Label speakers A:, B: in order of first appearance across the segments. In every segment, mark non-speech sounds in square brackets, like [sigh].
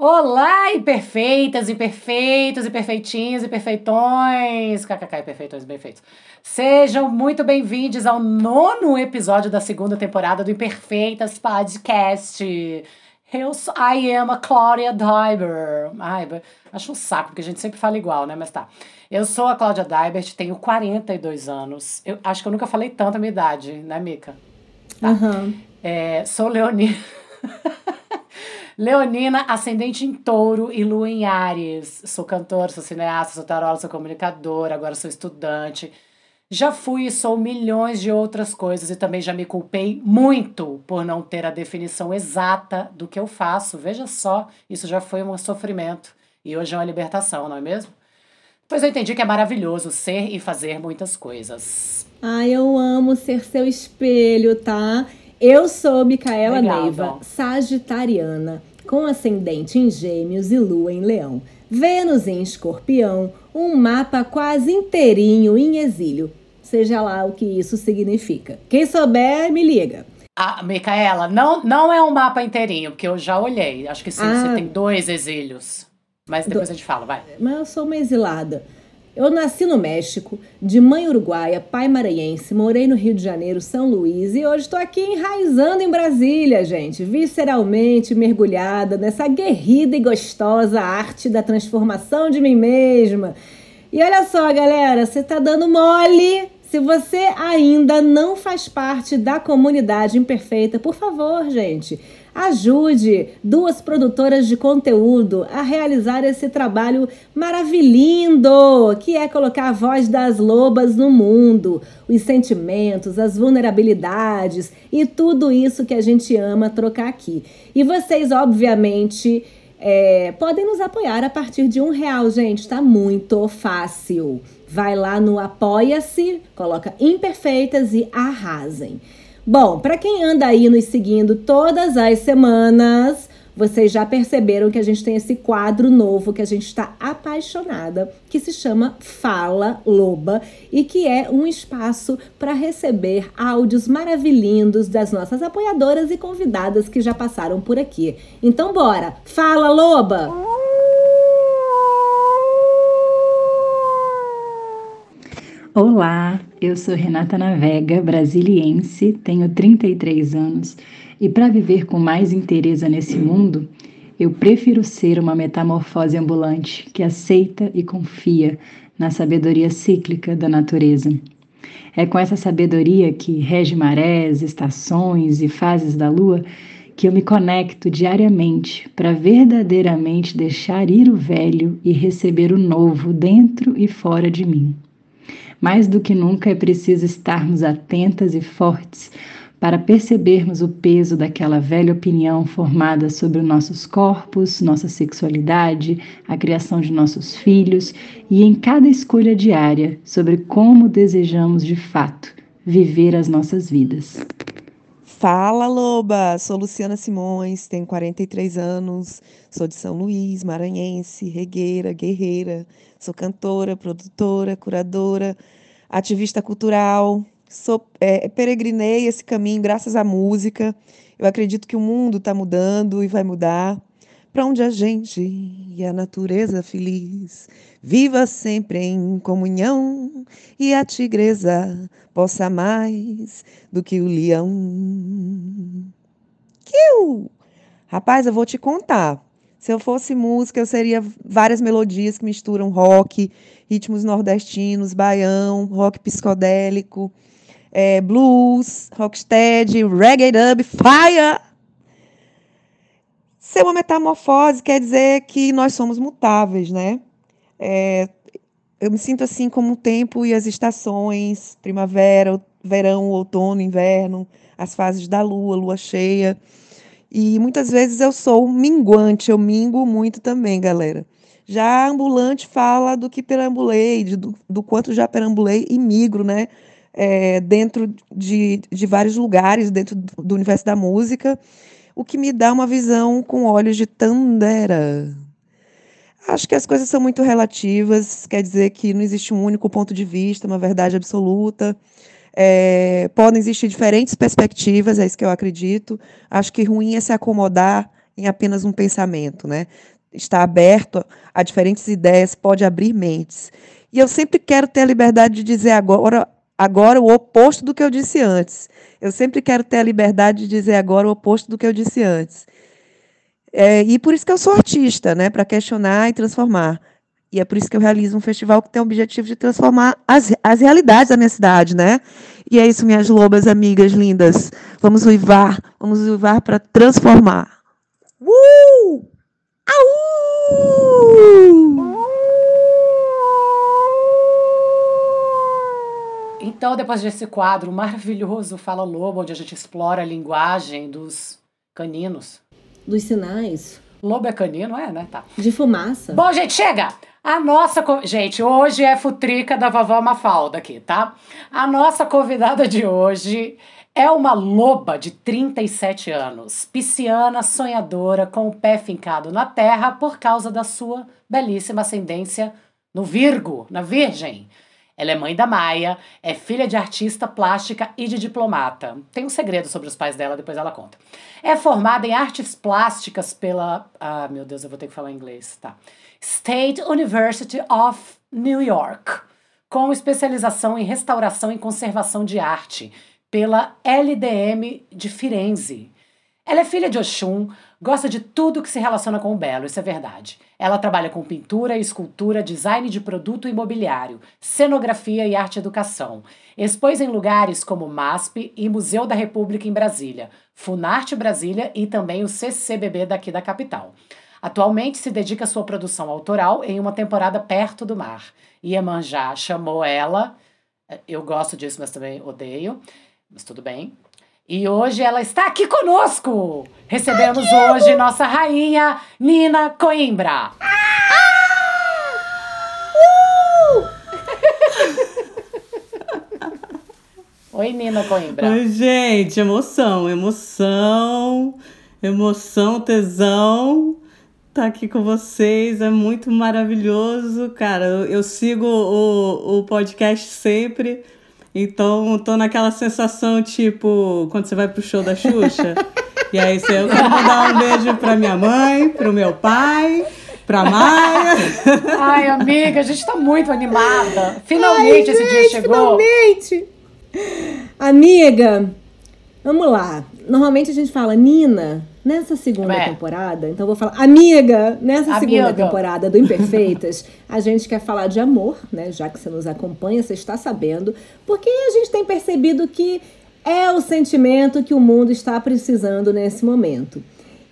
A: Olá, imperfeitas, imperfeitos, imperfeitinhos, imperfeitões, kkk, imperfeitões, perfeitos. Sejam muito bem-vindos ao nono episódio da segunda temporada do Imperfeitas Podcast. Eu sou, I am a Claudia Daiber. Ai, acho um saco, porque a gente sempre fala igual, né? Mas tá. Eu sou a Cláudia Daibert, tenho 42 anos. Eu acho que eu nunca falei tanto a minha idade, né, Mica?
B: Tá. Uhum.
A: É, sou Leonina. [laughs] Leonina, ascendente em touro e lua em Ares. Sou cantora, sou cineasta, sou tarola, sou comunicadora, agora sou estudante. Já fui e sou milhões de outras coisas e também já me culpei muito por não ter a definição exata do que eu faço. Veja só, isso já foi um sofrimento e hoje é uma libertação, não é mesmo? Pois eu entendi que é maravilhoso ser e fazer muitas coisas.
B: Ai, eu amo ser seu espelho, tá? Eu sou Micaela Neiva, sagitariana, com ascendente em Gêmeos e Lua em Leão. Vênus em Escorpião, um mapa quase inteirinho em exílio. Seja lá o que isso significa. Quem souber, me liga.
A: Ah, Micaela, não, não é um mapa inteirinho, porque eu já olhei. Acho que sim,
B: Ah.
A: você tem dois exílios. Mas depois a gente fala, vai.
B: Mas eu sou uma exilada. Eu nasci no México, de mãe uruguaia, pai maranhense, morei no Rio de Janeiro, São Luís e hoje estou aqui enraizando em Brasília, gente, visceralmente mergulhada nessa guerrida e gostosa arte da transformação de mim mesma. E olha só, galera, você tá dando mole. Se você ainda não faz parte da comunidade imperfeita, por favor, gente, ajude duas produtoras de conteúdo a realizar esse trabalho maravilhindo, que é colocar a voz das lobas no mundo, os sentimentos, as vulnerabilidades e tudo isso que a gente ama trocar aqui. E vocês, obviamente, é, podem nos apoiar a partir de um real, gente. Tá muito fácil. Vai lá no Apoia-se, coloca Imperfeitas e arrasem. Bom, para quem anda aí nos seguindo todas as semanas, vocês já perceberam que a gente tem esse quadro novo que a gente está apaixonada, que se chama Fala Loba e que é um espaço para receber áudios maravilhindos das nossas apoiadoras e convidadas que já passaram por aqui. Então bora, fala Loba!
C: Olá, eu sou Renata Navega, brasiliense, tenho 33 anos e para viver com mais inteireza nesse mundo, eu prefiro ser uma metamorfose ambulante que aceita e confia na sabedoria cíclica da natureza. É com essa sabedoria que rege marés, estações e fases da lua que eu me conecto diariamente para verdadeiramente deixar ir o velho e receber o novo dentro e fora de mim. Mais do que nunca é preciso estarmos atentas e fortes para percebermos o peso daquela velha opinião formada sobre nossos corpos, nossa sexualidade, a criação de nossos filhos e em cada escolha diária sobre como desejamos de fato viver as nossas vidas.
D: Fala, Loba! Sou Luciana Simões, tenho 43 anos, sou de São Luís, maranhense, regueira, guerreira. Sou cantora, produtora, curadora, ativista cultural. Sou, é, peregrinei esse caminho graças à música. Eu acredito que o mundo está mudando e vai mudar para onde a gente e a natureza feliz viva sempre em comunhão e a tigresa possa mais do que o leão. Kiu! Rapaz, eu vou te contar. Se eu fosse música, eu seria várias melodias que misturam rock, ritmos nordestinos, baião, rock psicodélico, é, blues, rocksteady, reggae dub, fire. Ser uma metamorfose quer dizer que nós somos mutáveis, né? É, eu me sinto assim como o tempo e as estações, primavera, verão, outono, inverno, as fases da lua, lua cheia. E muitas vezes eu sou minguante, eu mingo muito também, galera. Já ambulante fala do que perambulei, de, do, do quanto já perambulei e migro, né? É, dentro de, de vários lugares, dentro do, do universo da música, o que me dá uma visão com olhos de Tandera. Acho que as coisas são muito relativas, quer dizer que não existe um único ponto de vista, uma verdade absoluta. É, podem existir diferentes perspectivas, é isso que eu acredito. Acho que ruim é se acomodar em apenas um pensamento, né? Estar aberto a diferentes ideias pode abrir mentes. E eu sempre quero ter a liberdade de dizer agora, agora o oposto do que eu disse antes. Eu sempre quero ter a liberdade de dizer agora o oposto do que eu disse antes. É, e por isso que eu sou artista, né? Para questionar e transformar. E é por isso que eu realizo um festival que tem o objetivo de transformar as, as realidades da minha cidade, né? E é isso, minhas lobas amigas lindas. Vamos uivar, vamos uivar para transformar. Uh! Au!
A: Então, depois desse quadro maravilhoso Fala Lobo, onde a gente explora a linguagem dos caninos.
B: Dos sinais.
A: Lobo é canino, é, né? Tá.
B: De fumaça.
A: Bom, gente, chega! A nossa. Gente, hoje é futrica da vovó Mafalda aqui, tá? A nossa convidada de hoje é uma loba de 37 anos, pisciana, sonhadora, com o pé fincado na terra por causa da sua belíssima ascendência no Virgo, na Virgem. Ela é mãe da Maia, é filha de artista plástica e de diplomata. Tem um segredo sobre os pais dela, depois ela conta. É formada em artes plásticas pela. Ah, meu Deus, eu vou ter que falar inglês, tá? State University of New York, com especialização em restauração e conservação de arte, pela LDM de Firenze. Ela é filha de Oxum, gosta de tudo que se relaciona com o belo, isso é verdade. Ela trabalha com pintura, escultura, design de produto imobiliário, cenografia e arte educação. Expôs em lugares como MASP e Museu da República em Brasília, Funarte Brasília e também o CCBB daqui da capital. Atualmente se dedica à sua produção autoral em uma temporada perto do mar. Iemanjá chamou ela, eu gosto disso, mas também odeio, mas tudo bem, e hoje ela está aqui conosco. Recebemos Ai, hoje nossa rainha Nina Coimbra. Ah! Oi, Nina Coimbra.
E: Oi, gente. Emoção, emoção, emoção, tesão. Tá aqui com vocês é muito maravilhoso, cara. Eu, eu sigo o, o podcast sempre então, tô naquela sensação, tipo, quando você vai pro show da Xuxa. [laughs] e aí você, eu quero mandar um beijo pra minha mãe, pro meu pai, pra Maia. [laughs]
A: Ai, amiga, a gente tá muito animada. Finalmente
B: Ai,
A: esse
B: gente,
A: dia chegou.
B: Finalmente! Amiga, vamos lá. Normalmente a gente fala, Nina, Nessa segunda é. temporada, então vou falar, amiga, nessa amiga. segunda temporada do Imperfeitas, a gente quer falar de amor, né? Já que você nos acompanha, você está sabendo, porque a gente tem percebido que é o sentimento que o mundo está precisando nesse momento.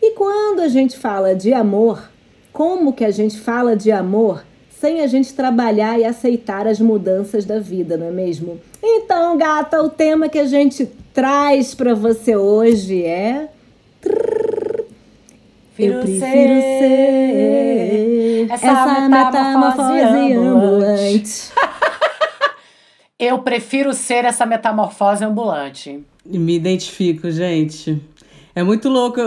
B: E quando a gente fala de amor, como que a gente fala de amor sem a gente trabalhar e aceitar as mudanças da vida, não é mesmo? Então, gata, o tema que a gente traz para você hoje é eu prefiro ser essa, essa metamorfose ambulante. [laughs]
A: Eu prefiro ser essa metamorfose ambulante.
E: Me identifico, gente. É muito louco.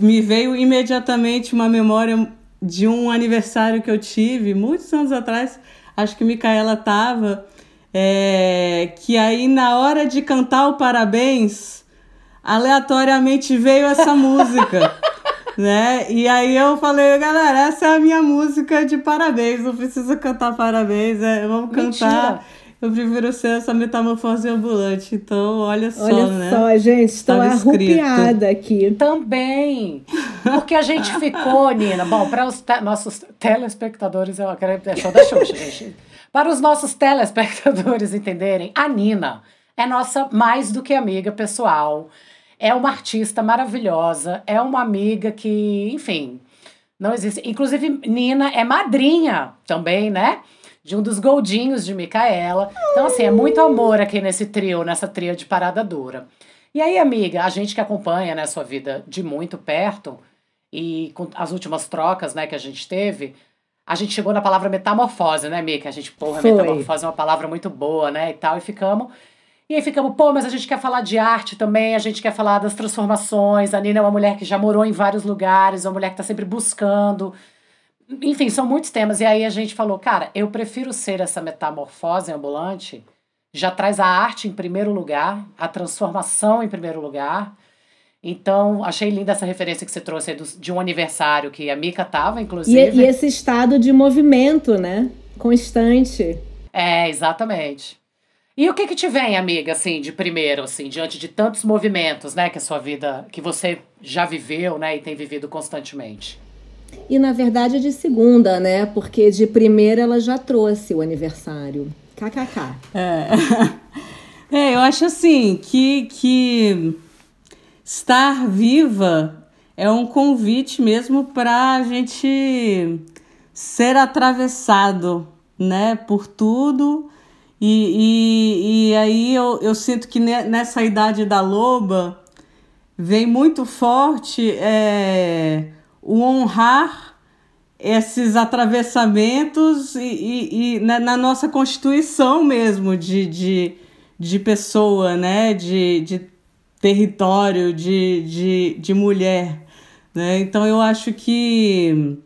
E: Me veio imediatamente uma memória de um aniversário que eu tive muitos anos atrás. Acho que Micaela tava. É, que aí, na hora de cantar o parabéns, aleatoriamente veio essa música [laughs] né? E aí eu falei, galera, essa é a minha música de parabéns, não precisa cantar parabéns, é, vamos Mentira. cantar. Eu prefiro ser essa metamorfose ambulante. Então, olha só,
B: olha
E: né?
B: Olha só, gente, estou arrupiada aqui.
A: Também. Porque a gente ficou, [laughs] Nina. Bom, para os te nossos telespectadores, eu quero é só da Xuxa, gente. Para os nossos telespectadores entenderem, a Nina é nossa mais do que amiga pessoal é uma artista maravilhosa, é uma amiga que, enfim, não existe. Inclusive, Nina é madrinha também, né? De um dos goldinhos de Micaela. Então, assim, é muito amor aqui nesse trio, nessa tria de parada dura. E aí, amiga, a gente que acompanha né, sua vida de muito perto e com as últimas trocas né, que a gente teve, a gente chegou na palavra metamorfose, né, Mika? A gente, porra,
B: Foi.
A: metamorfose é uma palavra muito boa, né, e tal, e ficamos. E aí ficamos, pô, mas a gente quer falar de arte também, a gente quer falar das transformações. A Nina é uma mulher que já morou em vários lugares, uma mulher que tá sempre buscando. Enfim, são muitos temas. E aí a gente falou, cara, eu prefiro ser essa metamorfose ambulante. Já traz a arte em primeiro lugar, a transformação em primeiro lugar. Então, achei linda essa referência que você trouxe aí de um aniversário que a Mika tava,
B: E,
A: inclusive.
B: e esse estado de movimento, né? Constante.
A: É, exatamente. E o que que te vem, amiga, assim, de primeiro, assim, diante de tantos movimentos, né, que a sua vida, que você já viveu, né, e tem vivido constantemente?
B: E na verdade é de segunda, né? Porque de primeira ela já trouxe o aniversário. KKK.
E: É. [laughs] É, eu acho assim que, que estar viva é um convite mesmo para a gente ser atravessado, né, por tudo. E, e, e aí eu, eu sinto que ne- nessa idade da loba vem muito forte é, o honrar esses atravessamentos e, e- e na, na nossa constituição mesmo de, de, de pessoa, né? de, de território, de, de, de mulher. Né? Então eu acho que,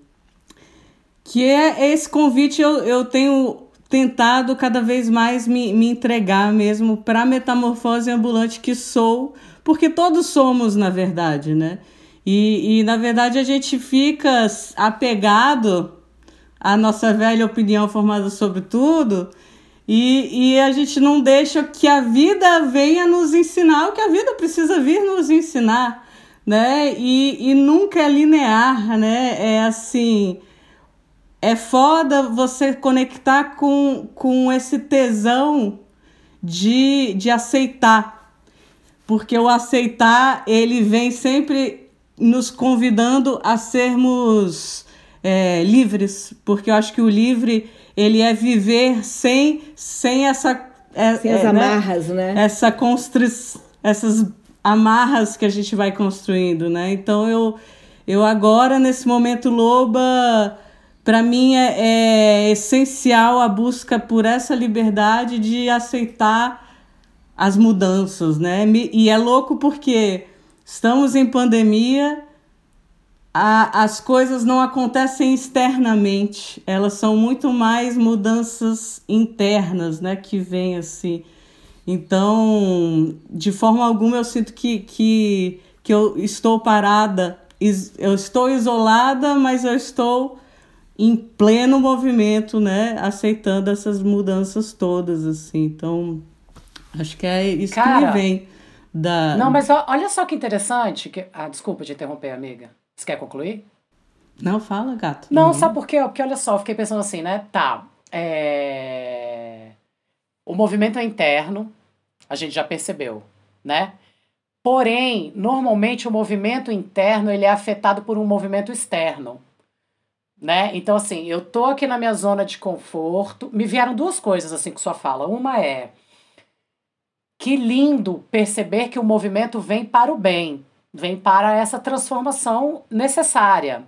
E: que é esse convite eu, eu tenho tentado cada vez mais me, me entregar mesmo para a metamorfose ambulante que sou, porque todos somos, na verdade, né? E, e, na verdade, a gente fica apegado à nossa velha opinião formada sobre tudo e, e a gente não deixa que a vida venha nos ensinar o que a vida precisa vir nos ensinar, né? E, e nunca é linear, né? É assim... É foda você conectar com, com esse tesão de, de aceitar. Porque o aceitar, ele vem sempre nos convidando a sermos é, livres, porque eu acho que o livre ele é viver sem, sem essa é,
B: Sem as
E: é,
B: amarras, né?
E: essa constru... essas amarras que a gente vai construindo, né? Então eu eu agora nesse momento loba para mim é, é essencial a busca por essa liberdade de aceitar as mudanças, né? E é louco porque estamos em pandemia, a, as coisas não acontecem externamente, elas são muito mais mudanças internas, né? Que vêm assim. Então, de forma alguma, eu sinto que, que, que eu estou parada, eu estou isolada, mas eu estou em pleno movimento, né? Aceitando essas mudanças todas, assim. Então, acho que é isso
A: Cara,
E: que me vem da.
A: Não, mas olha só que interessante. Que... Ah, desculpa de interromper, amiga. Você quer concluir?
E: Não, fala, gato.
A: Não, sabe por quê? Porque olha só, eu fiquei pensando assim, né? Tá. É... O movimento é interno, a gente já percebeu, né? Porém, normalmente o movimento interno ele é afetado por um movimento externo. Né? Então, assim, eu tô aqui na minha zona de conforto. Me vieram duas coisas assim com sua fala. Uma é que lindo perceber que o movimento vem para o bem, vem para essa transformação necessária.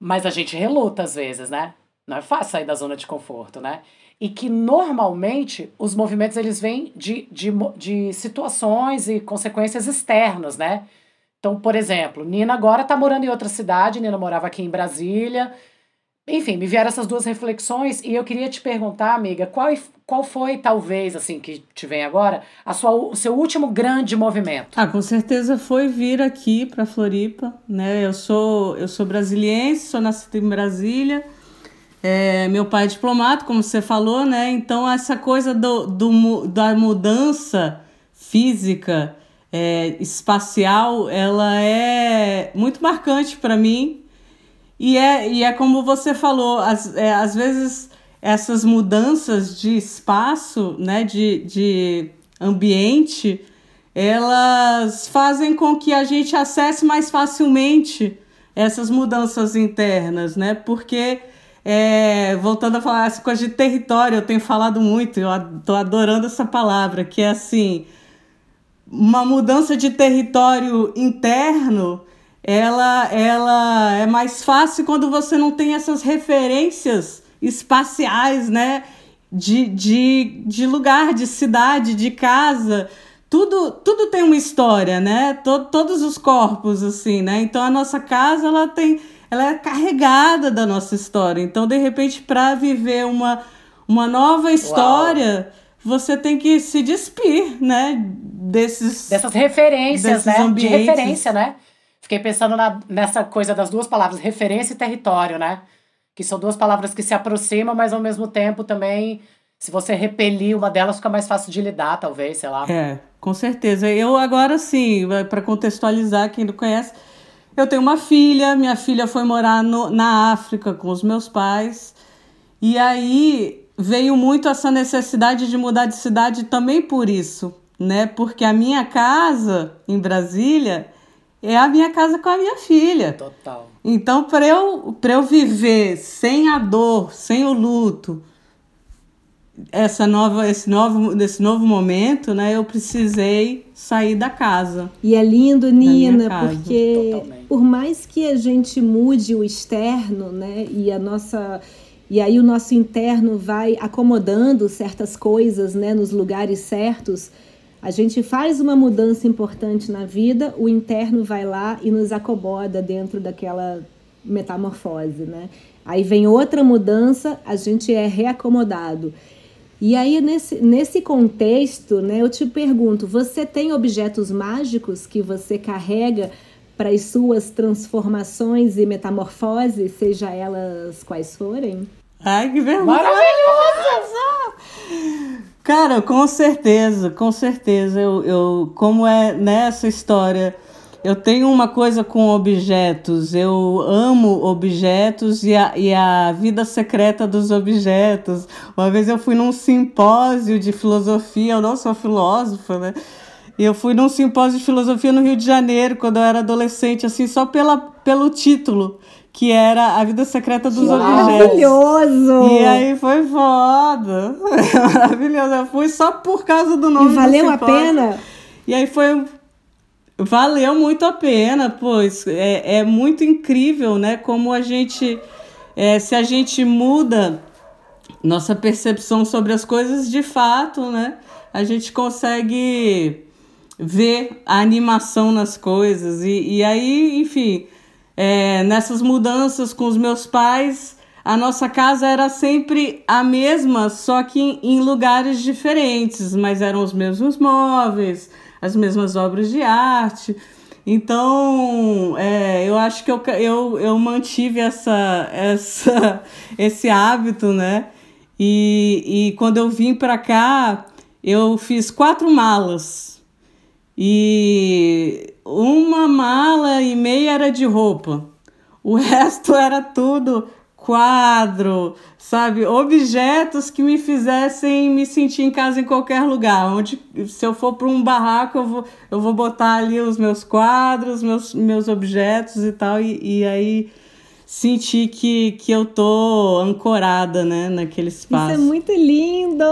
A: Mas a gente reluta às vezes, né? Não é fácil sair da zona de conforto, né? E que normalmente os movimentos eles vêm de, de, de situações e consequências externas, né? Então, por exemplo, Nina agora está morando em outra cidade, Nina morava aqui em Brasília. Enfim, me vieram essas duas reflexões e eu queria te perguntar, amiga, qual, qual foi, talvez, assim, que te vem agora, a sua, o seu último grande movimento?
E: Ah, com certeza foi vir aqui para Floripa, né? Eu sou, eu sou brasiliense, sou nascida em Brasília. É, meu pai é diplomata, como você falou, né? Então, essa coisa do, do, da mudança física, é, espacial, ela é muito marcante para mim. E é, e é como você falou, às, é, às vezes essas mudanças de espaço, né, de, de ambiente, elas fazem com que a gente acesse mais facilmente essas mudanças internas, né? Porque, é, voltando a falar essa coisa de território, eu tenho falado muito, eu tô adorando essa palavra, que é assim, uma mudança de território interno ela, ela é mais fácil quando você não tem essas referências espaciais, né? De, de, de lugar, de cidade, de casa. Tudo, tudo tem uma história, né? Todo, todos os corpos, assim, né? Então a nossa casa, ela tem. Ela é carregada da nossa história. Então, de repente, para viver uma, uma nova história, Uau. Você tem que se despir, né? Desses.
A: Dessas referências, desses né? Ambientes. De referência, né? Fiquei pensando na, nessa coisa das duas palavras, referência e território, né? Que são duas palavras que se aproximam, mas ao mesmo tempo também, se você repelir uma delas, fica mais fácil de lidar, talvez, sei lá.
E: É, com certeza. Eu agora sim, para contextualizar quem não conhece, eu tenho uma filha, minha filha foi morar no, na África com os meus pais. E aí veio muito essa necessidade de mudar de cidade também por isso, né? Porque a minha casa em Brasília é a minha casa com a minha filha.
A: Total.
E: Então, para eu, eu viver sem a dor, sem o luto, essa nova, esse, novo, nesse novo momento, né, eu precisei sair da casa.
B: E é lindo, Nina, porque Totalmente. por mais que a gente mude o externo, né, e a nossa e aí o nosso interno vai acomodando certas coisas, né, nos lugares certos, a gente faz uma mudança importante na vida, o interno vai lá e nos acomoda dentro daquela metamorfose, né? Aí vem outra mudança, a gente é reacomodado. E aí, nesse, nesse contexto, né, eu te pergunto: você tem objetos mágicos que você carrega para as suas transformações e metamorfoses, seja elas quais forem?
E: Ai, que vergonha! Maravilhoso! Cara, com certeza, com certeza. Eu, eu, como é nessa história, eu tenho uma coisa com objetos. Eu amo objetos e a, e a vida secreta dos objetos. Uma vez eu fui num simpósio de filosofia, eu não sou filósofa, né? E eu fui num simpósio de filosofia no Rio de Janeiro, quando eu era adolescente, assim, só pela, pelo título que era A Vida Secreta dos que Objetos.
B: Maravilhoso!
E: E aí foi foda. [laughs] Maravilhoso. Eu fui só por causa do nome
B: e valeu a pena?
E: E aí foi. Valeu muito a pena, pois é, é muito incrível, né? Como a gente. É, se a gente muda nossa percepção sobre as coisas, de fato, né? A gente consegue ver a animação nas coisas. E, e aí, enfim é, nessas mudanças com os meus pais, a nossa casa era sempre a mesma, só que em lugares diferentes, mas eram os mesmos móveis, as mesmas obras de arte. Então, é, eu acho que eu, eu, eu mantive essa, essa, [laughs] esse hábito, né? E, e quando eu vim para cá, eu fiz quatro malas. E uma mala e meia era de roupa. O resto [laughs] era tudo quadro, sabe? Objetos que me fizessem me sentir em casa em qualquer lugar. Onde, se eu for para um barraco, eu vou, eu vou botar ali os meus quadros, meus, meus objetos e tal. E, e aí sentir que, que eu tô ancorada, né, naquele espaço.
B: Isso é muito lindo,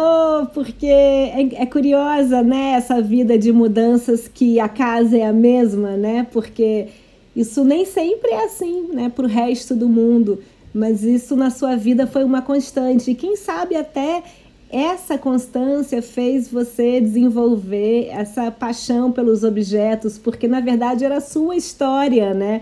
B: porque é, é curiosa, né, essa vida de mudanças que a casa é a mesma, né, porque isso nem sempre é assim, né, pro resto do mundo, mas isso na sua vida foi uma constante, e quem sabe até essa constância fez você desenvolver essa paixão pelos objetos, porque na verdade era a sua história, né?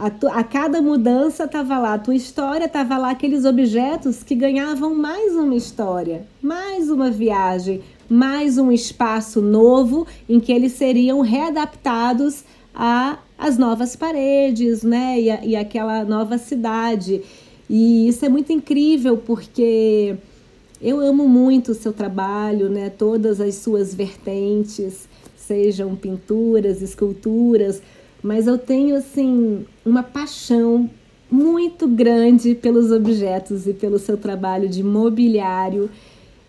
B: A, tu, a cada mudança estava lá, a tua história estava lá, aqueles objetos que ganhavam mais uma história, mais uma viagem, mais um espaço novo em que eles seriam readaptados as novas paredes, né? E, a, e aquela nova cidade. E isso é muito incrível porque eu amo muito o seu trabalho, né? Todas as suas vertentes, sejam pinturas, esculturas, mas eu tenho assim uma paixão muito grande pelos objetos e pelo seu trabalho de mobiliário.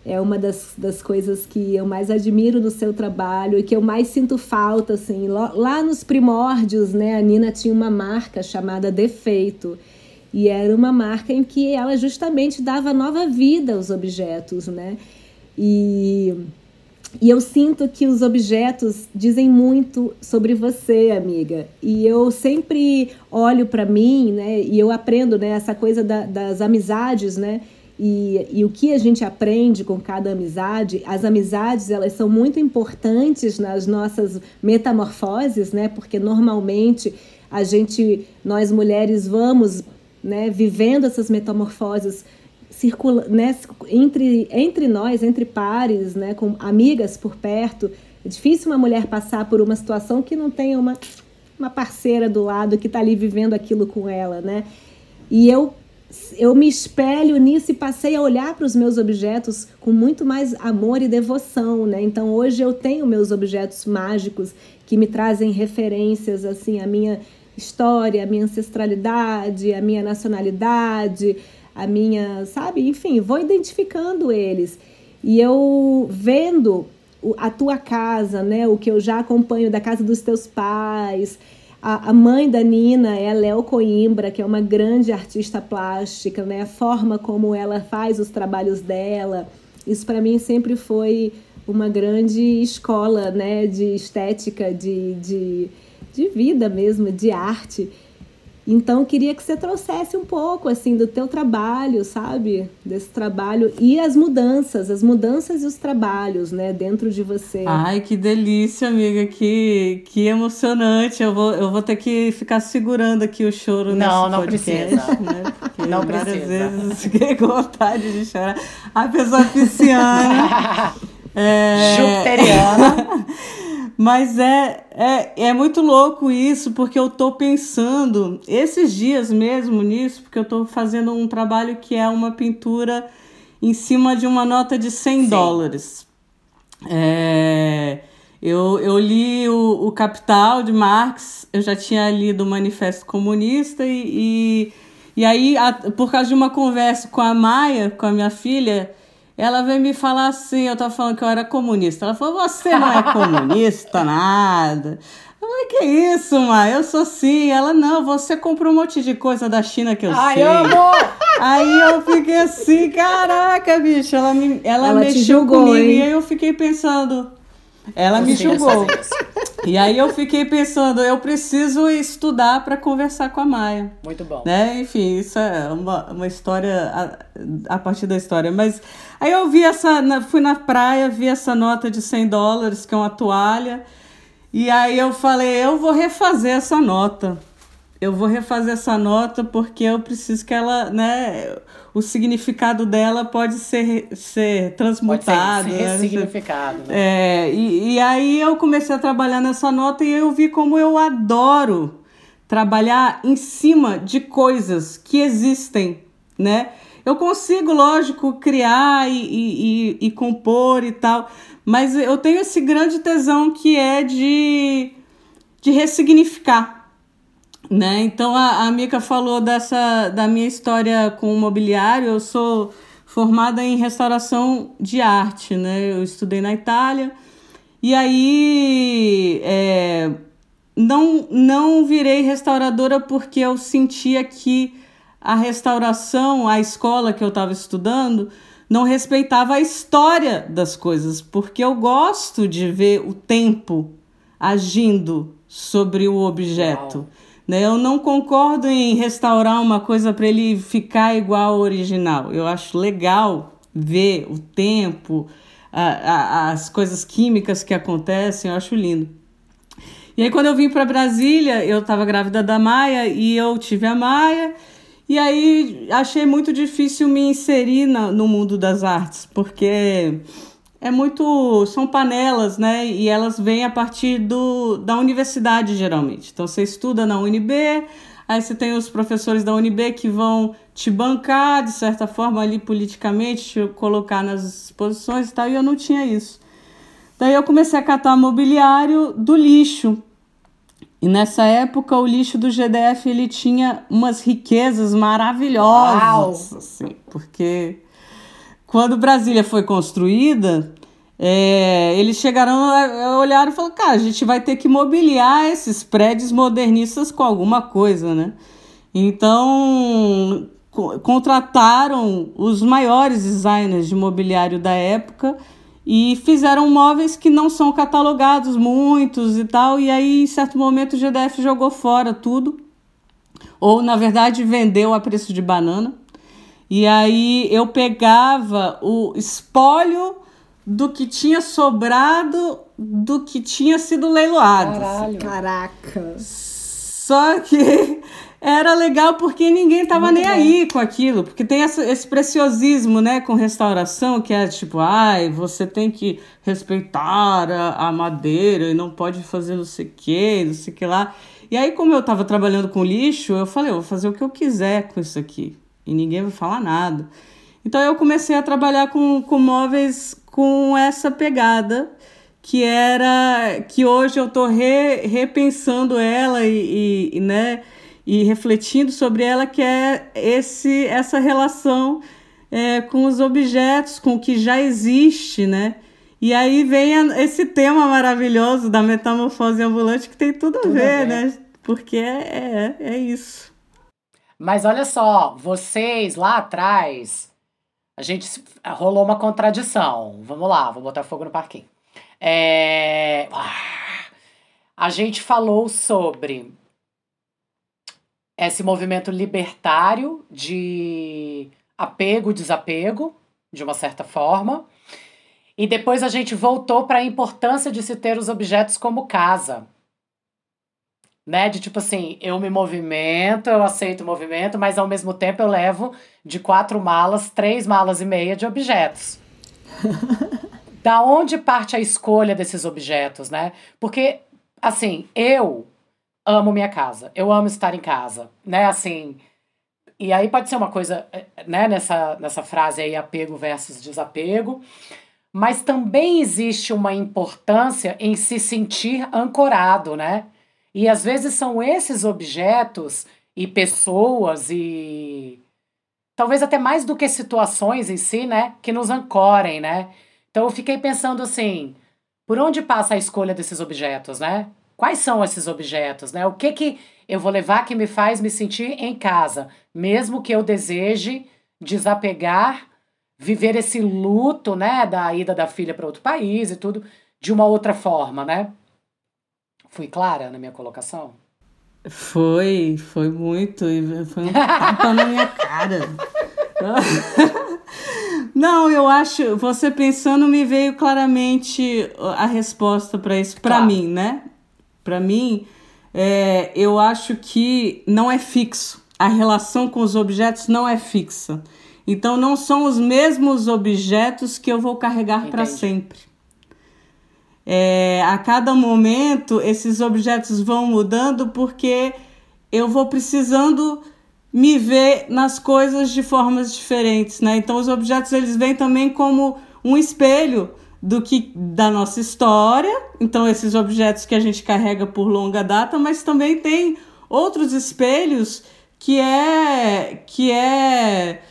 B: É uma das, das coisas que eu mais admiro no seu trabalho e que eu mais sinto falta, assim. Lá nos primórdios, né, a Nina tinha uma marca chamada Defeito. E era uma marca em que ela justamente dava nova vida aos objetos, né? E e eu sinto que os objetos dizem muito sobre você, amiga. E eu sempre olho para mim, né? E eu aprendo, né? Essa coisa da, das amizades, né? E, e, o que a gente aprende com cada amizade, as amizades elas são muito importantes nas nossas metamorfoses, né? Porque normalmente a gente, nós mulheres, vamos né, vivendo essas metamorfoses circula, né, entre, entre nós, entre pares, né, com amigas por perto. É difícil uma mulher passar por uma situação que não tenha uma, uma parceira do lado que está ali vivendo aquilo com ela, né? E eu eu me espelho nisso e passei a olhar para os meus objetos com muito mais amor e devoção, né? Então hoje eu tenho meus objetos mágicos que me trazem referências assim à minha história, à minha ancestralidade, à minha nacionalidade, a minha, sabe? Enfim, vou identificando eles. E eu vendo a tua casa, né? O que eu já acompanho da casa dos teus pais. A, a mãe da Nina é a Léo Coimbra, que é uma grande artista plástica, né? A forma como ela faz os trabalhos dela. Isso para mim sempre foi uma grande escola, né? De estética, de, de, de vida mesmo, de arte. Então, queria que você trouxesse um pouco, assim, do teu trabalho, sabe? Desse trabalho e as mudanças, as mudanças e os trabalhos, né, dentro de você.
E: Ai, que delícia, amiga, que, que emocionante. Eu vou, eu vou ter que ficar segurando aqui o choro
A: não,
E: nesse
A: não
E: podcast,
A: precisa.
E: né? Porque
A: não
E: várias
A: precisa.
E: vezes fiquei com vontade de chorar. A pessoa pisciana. [laughs] é...
A: Jupiteriana. [laughs]
E: Mas é, é, é muito louco isso, porque eu tô pensando esses dias mesmo nisso, porque eu tô fazendo um trabalho que é uma pintura em cima de uma nota de 100
A: Sim.
E: dólares. É, eu, eu li o, o Capital de Marx, eu já tinha lido o Manifesto Comunista, e, e, e aí, a- por causa de uma conversa com a Maia, com a minha filha, ela veio me falar assim, eu tava falando que eu era comunista. Ela falou, você não é comunista, [laughs] nada. Eu falei, que isso, mãe? Eu sou sim. Ela, não, você comprou um monte de coisa da China que eu
A: Ai,
E: sei.
A: amo! [laughs]
E: Aí eu fiquei assim, caraca, bicho, ela, me, ela,
B: Ela te
E: mexeu
B: julgou,
E: comigo
B: hein?
E: e aí eu fiquei pensando. Ela me julgou. E aí eu fiquei pensando, eu preciso estudar para conversar com a Maia.
A: Muito bom.
E: Né? Enfim, isso é uma, uma história a, a partir da história. Mas aí eu vi essa, na- fui na praia, vi essa nota de 100 dólares, que é uma toalha, e aí eu falei, eu vou refazer essa nota. Eu vou refazer essa nota porque eu preciso que ela, né, o significado dela pode ser, ser
A: Pode
E: transmutado.
A: ser
E: né?
A: ressignificado. Né?
E: É, e, e aí eu comecei a trabalhar nessa nota e eu vi como eu adoro trabalhar em cima de coisas que existem, né? Eu consigo, lógico, criar e, e, e- e compor e tal, mas eu tenho esse grande tesão que é de, de ressignificar, né? Então a, a Mica falou dessa da minha história com o mobiliário. Eu sou formada em restauração de arte, né? Eu estudei na Itália e aí é, não não virei restauradora porque eu sentia que a restauração, a escola que eu estava estudando, não respeitava a história das coisas, porque eu gosto de ver o tempo agindo sobre o objeto. Né? Eu não concordo em restaurar uma coisa para ele ficar igual ao original. Eu acho legal ver o tempo, a- a- as coisas químicas que acontecem, eu acho lindo. E aí, quando eu vim para Brasília, eu estava grávida da Maia e eu tive a Maia. E aí achei muito difícil me inserir na- no mundo das artes, porque é muito. são panelas, né? E elas vêm a partir do, da universidade, geralmente. Então você estuda na UNB, aí você tem os professores da UNB que vão te bancar, de certa forma, ali politicamente, te colocar nas exposições e tal, e eu não tinha isso. Daí eu comecei a catar mobiliário do lixo. E nessa época o lixo do GDF ele tinha umas riquezas maravilhosas, assim, porque quando Brasília foi construída, é, eles chegaram, olharam e falaram, cara, a gente vai ter que mobiliar esses prédios modernistas com alguma coisa, né? Então co- contrataram os maiores designers de mobiliário da época e fizeram móveis que não são catalogados, muitos e tal, e aí em certo momento o GDF jogou fora tudo, ou na verdade vendeu a preço de banana. E aí eu pegava o espólio do que tinha sobrado do que tinha sido leiloado.
A: Caralho.
B: Caraca.
E: Só que [laughs] era legal porque ninguém tava
A: Muito
E: nem
A: bom.
E: aí com aquilo, porque tem essa- esse preciosismo, né, com restauração, que é tipo, ai, você tem que respeitar a, a madeira e não pode fazer não sei o que, não sei o que lá. E aí, como eu tava trabalhando com lixo, eu falei, eu vou fazer o que eu quiser com isso aqui, e ninguém vai falar nada. Então eu comecei a trabalhar com, com móveis com essa pegada, que era que hoje eu tô re- repensando ela e, e- né, e refletindo sobre ela, que é esse, essa relação é, com os objetos, com o que já existe, né? E aí vem a- esse tema maravilhoso da metamorfose ambulante que tem tudo a,
A: Tudo
E: ver,
A: ver.
E: né? Porque é, é, é isso.
A: Mas olha só, vocês lá atrás, a gente rolou uma contradição. Vamos lá, vou botar fogo no parquinho. É, A gente falou sobre esse movimento libertário de apego, desapego, de uma certa forma. E depois a gente voltou para a importância de se ter os objetos como casa. Né? De tipo assim, eu me movimento, eu aceito o movimento, mas ao mesmo tempo eu levo de quatro malas, três malas e meia de objetos. [laughs] da onde parte a escolha desses objetos, né? Porque, assim, eu amo minha casa, eu amo estar em casa, né? Assim, e aí pode ser uma coisa, né, nessa, nessa frase aí, apego versus desapego, mas também existe uma importância em se sentir ancorado, né? E às vezes são esses objetos e pessoas e talvez até mais do que situações em si, né, que nos ancorem, né? Então eu fiquei pensando assim, por onde passa a escolha desses objetos, né? Quais são esses objetos, né? O que que eu vou levar que me faz me sentir em casa, mesmo que eu deseje desapegar, viver esse luto, né, da ida da filha para outro país e tudo de uma outra forma, né? Fui clara na minha colocação?
E: Foi, foi muito, foi um tapa na minha cara. [laughs] Não, eu acho, você pensando me veio claramente a resposta para isso, para
A: Claro.
E: mim, né? Para mim, é, eu acho que não é fixo. A relação com os objetos não é fixa. Então, não são os mesmos objetos que eu vou carregar para sempre. É, a cada momento, esses objetos vão mudando porque eu vou precisando me ver nas coisas de formas diferentes, né? Então, os objetos eles vêm também como um espelho do que da nossa história. Então, esses objetos que a gente carrega por longa data, mas também tem outros espelhos que é que é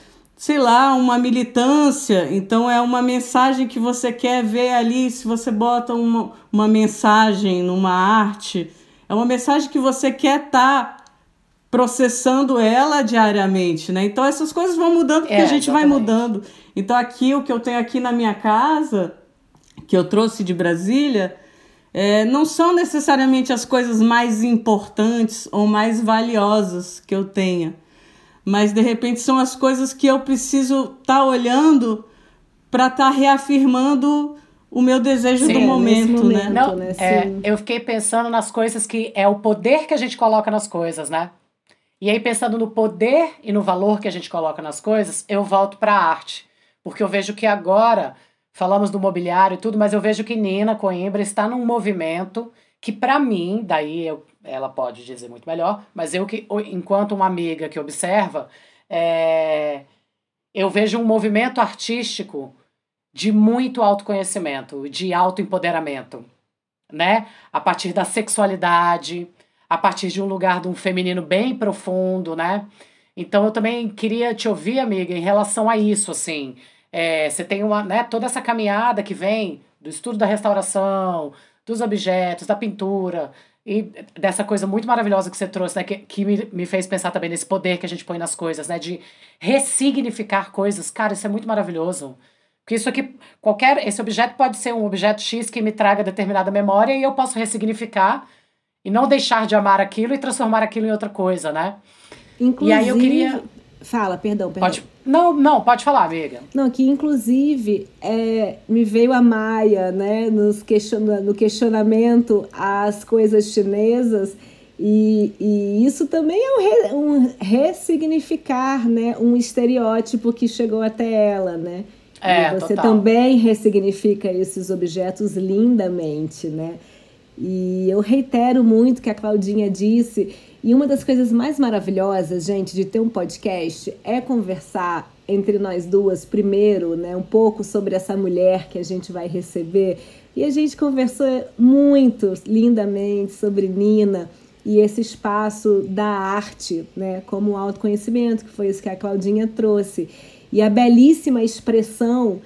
E: sei lá, uma militância, então é uma mensagem que você quer ver ali, se você bota uma, uma mensagem numa arte, é uma mensagem que você quer estar processando ela diariamente, né? Então essas coisas vão mudando porque
A: É,
E: a gente vai
A: exatamente.
E: mudando. Então aqui, o que eu tenho aqui na minha casa, que eu trouxe de Brasília, é, não são necessariamente as coisas mais importantes ou mais valiosas que eu tenha mas de repente são as coisas que eu preciso estar tá olhando para estar tá reafirmando o meu desejo
A: Sim,
E: do
A: nesse
E: momento, né?
B: momento.
A: Não,
B: né?
A: é,
B: Sim.
A: eu fiquei pensando nas coisas que é o poder que a gente coloca nas coisas, né? E aí, pensando no poder e no valor que a gente coloca nas coisas, eu volto para a arte. Porque eu vejo que agora, falamos do mobiliário e tudo, mas eu vejo que Nina Coimbra está num movimento que, para mim, daí eu, ela pode dizer muito melhor, mas eu, que, enquanto uma amiga que observa, é, eu vejo um movimento artístico de muito autoconhecimento, de autoempoderamento, né? A partir da sexualidade, a partir de um lugar de um feminino bem profundo, né? Então eu também queria te ouvir, amiga, em relação a isso, assim. É, você tem uma, né, toda essa caminhada que vem do estudo da restauração, dos objetos, da pintura, e dessa coisa muito maravilhosa que você trouxe, né? Que, que me, me fez pensar também nesse poder que a gente põe nas coisas, né? De ressignificar coisas. Cara, isso é muito maravilhoso. Porque isso aqui, qualquer. Esse objeto pode ser um objeto X que me traga determinada memória e eu posso ressignificar e não deixar de amar aquilo e transformar aquilo em outra coisa, né?
B: Inclusive, e aí eu queria. Fala, perdão, perdão.
A: Pode... Não, não, pode falar, amiga.
B: Não, que inclusive é, me veio a Maia, né, nos question... no questionamento às coisas chinesas, e, e isso também é um, re... um ressignificar, né, um estereótipo que chegou até ela, né?
A: É,
B: e você
A: total.
B: também ressignifica esses objetos lindamente, né? E eu reitero muito o que a Claudinha disse. E uma das coisas mais maravilhosas, gente, de ter um podcast é conversar entre nós duas primeiro, né, um pouco sobre essa mulher que a gente vai receber. E a gente conversou muito lindamente sobre Nina e esse espaço da arte, né, como autoconhecimento, que foi isso que a Claudinha trouxe. E a belíssima expressão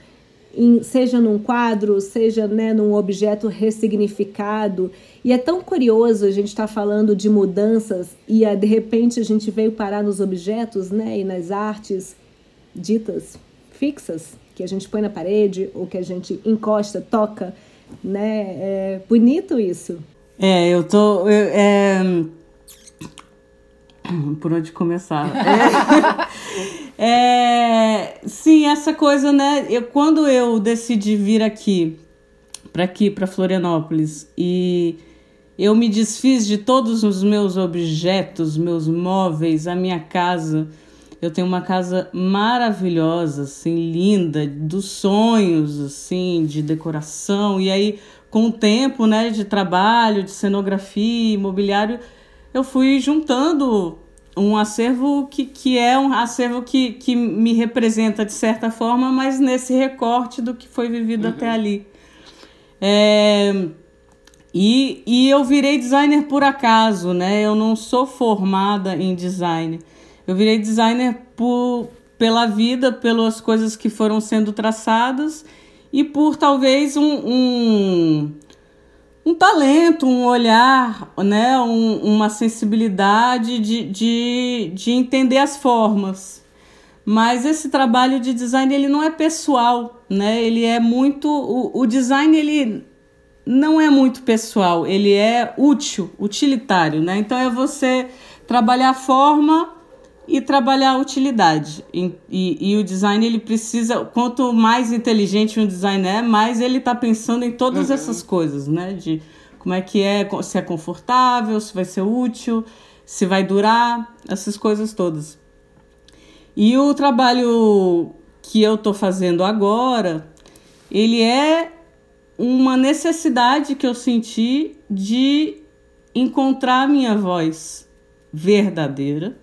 B: em, seja num quadro, seja né, num objeto ressignificado. E é tão curioso a gente estar tá falando de mudanças e de repente a gente veio parar nos objetos né, e nas artes ditas fixas, que a gente põe na parede ou que a gente encosta, toca. Né? É bonito isso.
E: É, eu tô. Eu, é... [coughs] Por onde começar? É... [laughs] É, sim, essa coisa, né? Eu, quando eu decidi vir aqui, para aqui, para Florianópolis, e eu me desfiz de todos os meus objetos, meus móveis, a minha casa. Eu tenho uma casa maravilhosa, assim, linda, dos sonhos, assim, de decoração. E aí, com o tempo, né, de trabalho, de cenografia, imobiliário, eu fui juntando um acervo que, que é um acervo que, que me representa de certa forma, mas nesse recorte do que foi vivido uhum. até ali. É, e, e eu virei designer por acaso, né? Eu não sou formada em design. Eu virei designer por, pela vida, pelas coisas que foram sendo traçadas e por talvez um, um um talento, um olhar, né, um, uma sensibilidade de, de, de entender as formas. Mas esse trabalho de design ele não é pessoal, né? Ele é muito o, o design ele não é muito pessoal, ele é útil, utilitário, né? Então é você trabalhar a forma e trabalhar a utilidade. E, e, e, o design ele precisa, quanto mais inteligente um design é, mais ele está pensando em todas uhum. essas coisas, né? De como é que é, se é confortável, se vai ser útil, se vai durar, essas coisas todas. E o trabalho que eu estou fazendo agora, ele é uma necessidade que eu senti de encontrar a minha voz verdadeira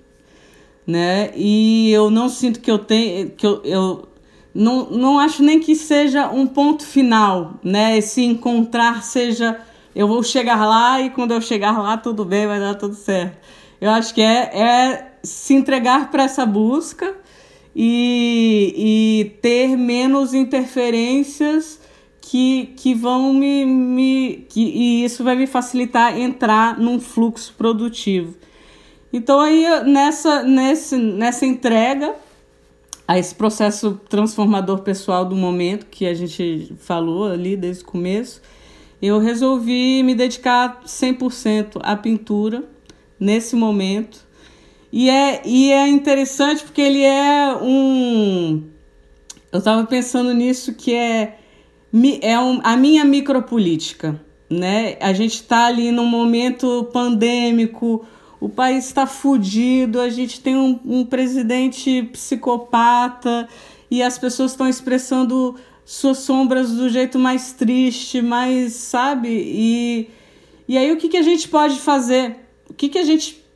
E: né? E eu não sinto que eu tenho que eu, eu não, não acho nem que seja um ponto final, né? Esse encontrar seja eu vou chegar lá e quando eu chegar lá tudo bem, vai dar tudo certo. Eu acho que é, é se entregar para essa busca e, e ter menos interferências que, que vão me, me que, e isso vai me facilitar entrar num fluxo produtivo. Então aí nessa, nesse, nessa entrega a esse processo transformador pessoal do momento que a gente falou ali desde o começo, eu resolvi me dedicar 100% à pintura nesse momento. E é, e é interessante porque ele é um. Eu estava pensando nisso que é, é um, a minha micropolítica. Né? A gente está ali num momento pandêmico, o país está fudido, a gente tem um, um presidente psicopata e as pessoas estão expressando suas sombras do jeito mais triste, mais, sabe? E, e aí o que, que a gente pode fazer? O que, que a gente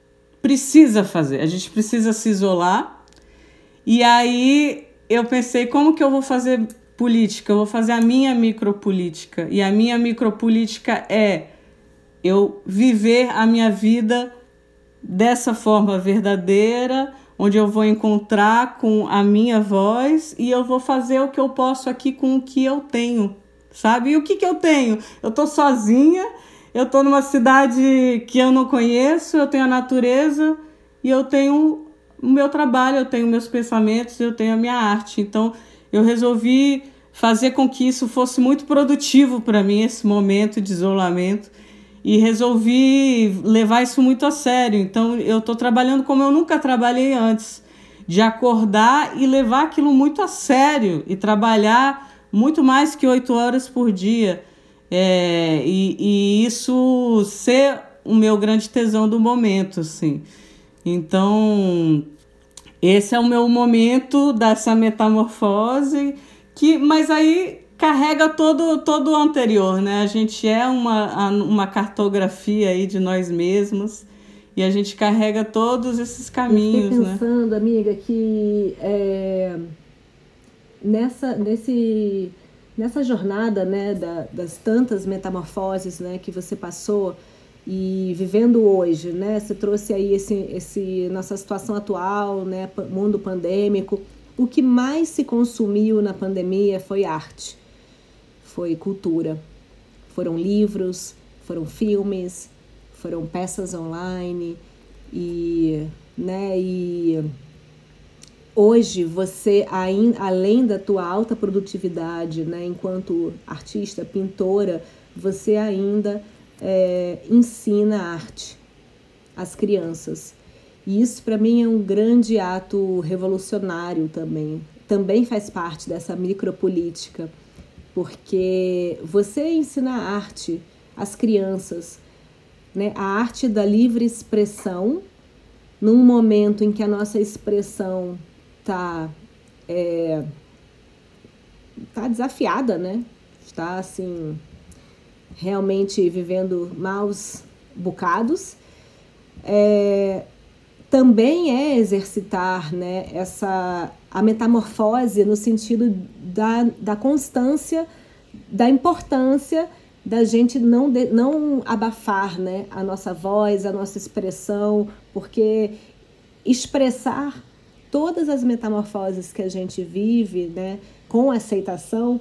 E: precisa fazer? A gente precisa se isolar. E aí eu pensei, como que eu vou fazer política? Eu vou fazer a minha micropolítica. E a minha micropolítica é eu viver a minha vida dessa forma verdadeira, onde eu vou encontrar com a minha voz e eu vou fazer o que eu posso aqui com o que eu tenho, sabe? E o que, que eu tenho? Eu tô sozinha, eu tô numa cidade que eu não conheço, eu tenho a natureza e eu tenho o meu trabalho, eu tenho meus pensamentos, eu tenho a minha arte. Então eu resolvi fazer com que isso fosse muito produtivo para mim, esse momento de isolamento. E resolvi levar isso muito a sério. Então, eu estou trabalhando como eu nunca trabalhei antes, de acordar e levar aquilo muito a sério e trabalhar muito mais que oito horas por dia. É, e, e isso ser o meu grande tesão do momento, assim. Então, esse é o meu momento dessa metamorfose, que, mas aí carrega todo, todo o anterior, né? A gente é uma, uma cartografia aí de nós mesmos e a gente carrega todos esses caminhos,
B: Eu
E: né?
B: pensando, né? amiga, que é, nessa, nesse, nessa jornada, né, da, das tantas metamorfoses, né, que você passou, e vivendo hoje, né? Você trouxe aí esse, esse nossa situação atual, né? Mundo pandêmico. O que mais se consumiu na pandemia foi arte, foi cultura. Foram livros, foram filmes, foram peças online e, né? E hoje você, além da tua alta produtividade, né? Enquanto artista, pintora, você ainda é, ensina arte às crianças. E isso para mim é um grande ato revolucionário também. Também faz parte dessa micropolítica, porque você ensina arte às crianças, né? a arte da livre expressão, num momento em que a nossa expressão está é, tá desafiada, né? Está assim realmente vivendo maus bocados, é, também é exercitar né, essa, a metamorfose no sentido da, da constância, da importância da gente não, de, não abafar né, a nossa voz, a nossa expressão, porque expressar todas as metamorfoses que a gente vive né, com aceitação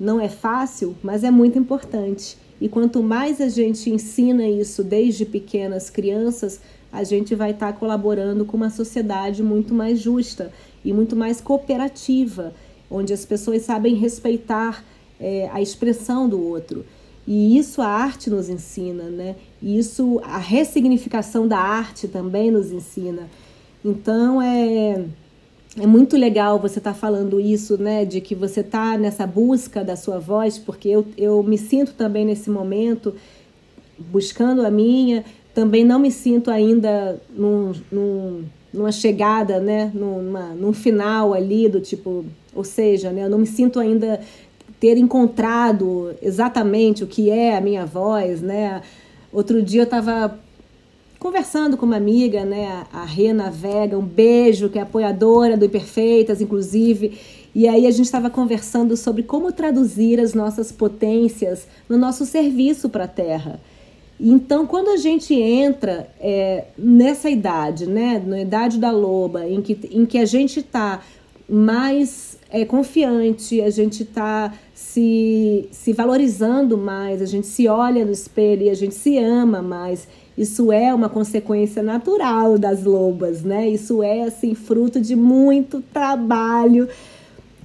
B: não é fácil, mas é muito importante. E quanto mais a gente ensina isso desde pequenas crianças, a gente vai estar tá colaborando com uma sociedade muito mais justa e muito mais cooperativa, onde as pessoas sabem respeitar é, a expressão do outro. E isso a arte nos ensina, né? E isso a ressignificação da arte também nos ensina. Então é é muito legal você estar tá falando isso, né? De que você está nessa busca da sua voz, porque eu, eu me sinto também nesse momento buscando a minha. Também não me sinto ainda num, num, numa chegada, né? Numa, num final ali do tipo. Ou seja, né? Eu não me sinto ainda ter encontrado exatamente o que é a minha voz, né? Outro dia eu estava conversando com uma amiga, né, a Rena Vega, um beijo, que é apoiadora do Imperfeitas, inclusive. E aí a gente estava conversando sobre como traduzir as nossas potências no nosso serviço para a Terra. Então, quando a gente entra é, nessa idade, né, na idade da loba, em que, em que a gente está mais é, confiante, a gente está se, se valorizando mais, a gente se olha no espelho e a gente se ama mais isso é uma consequência natural das lobas, né? Isso é assim fruto de muito trabalho.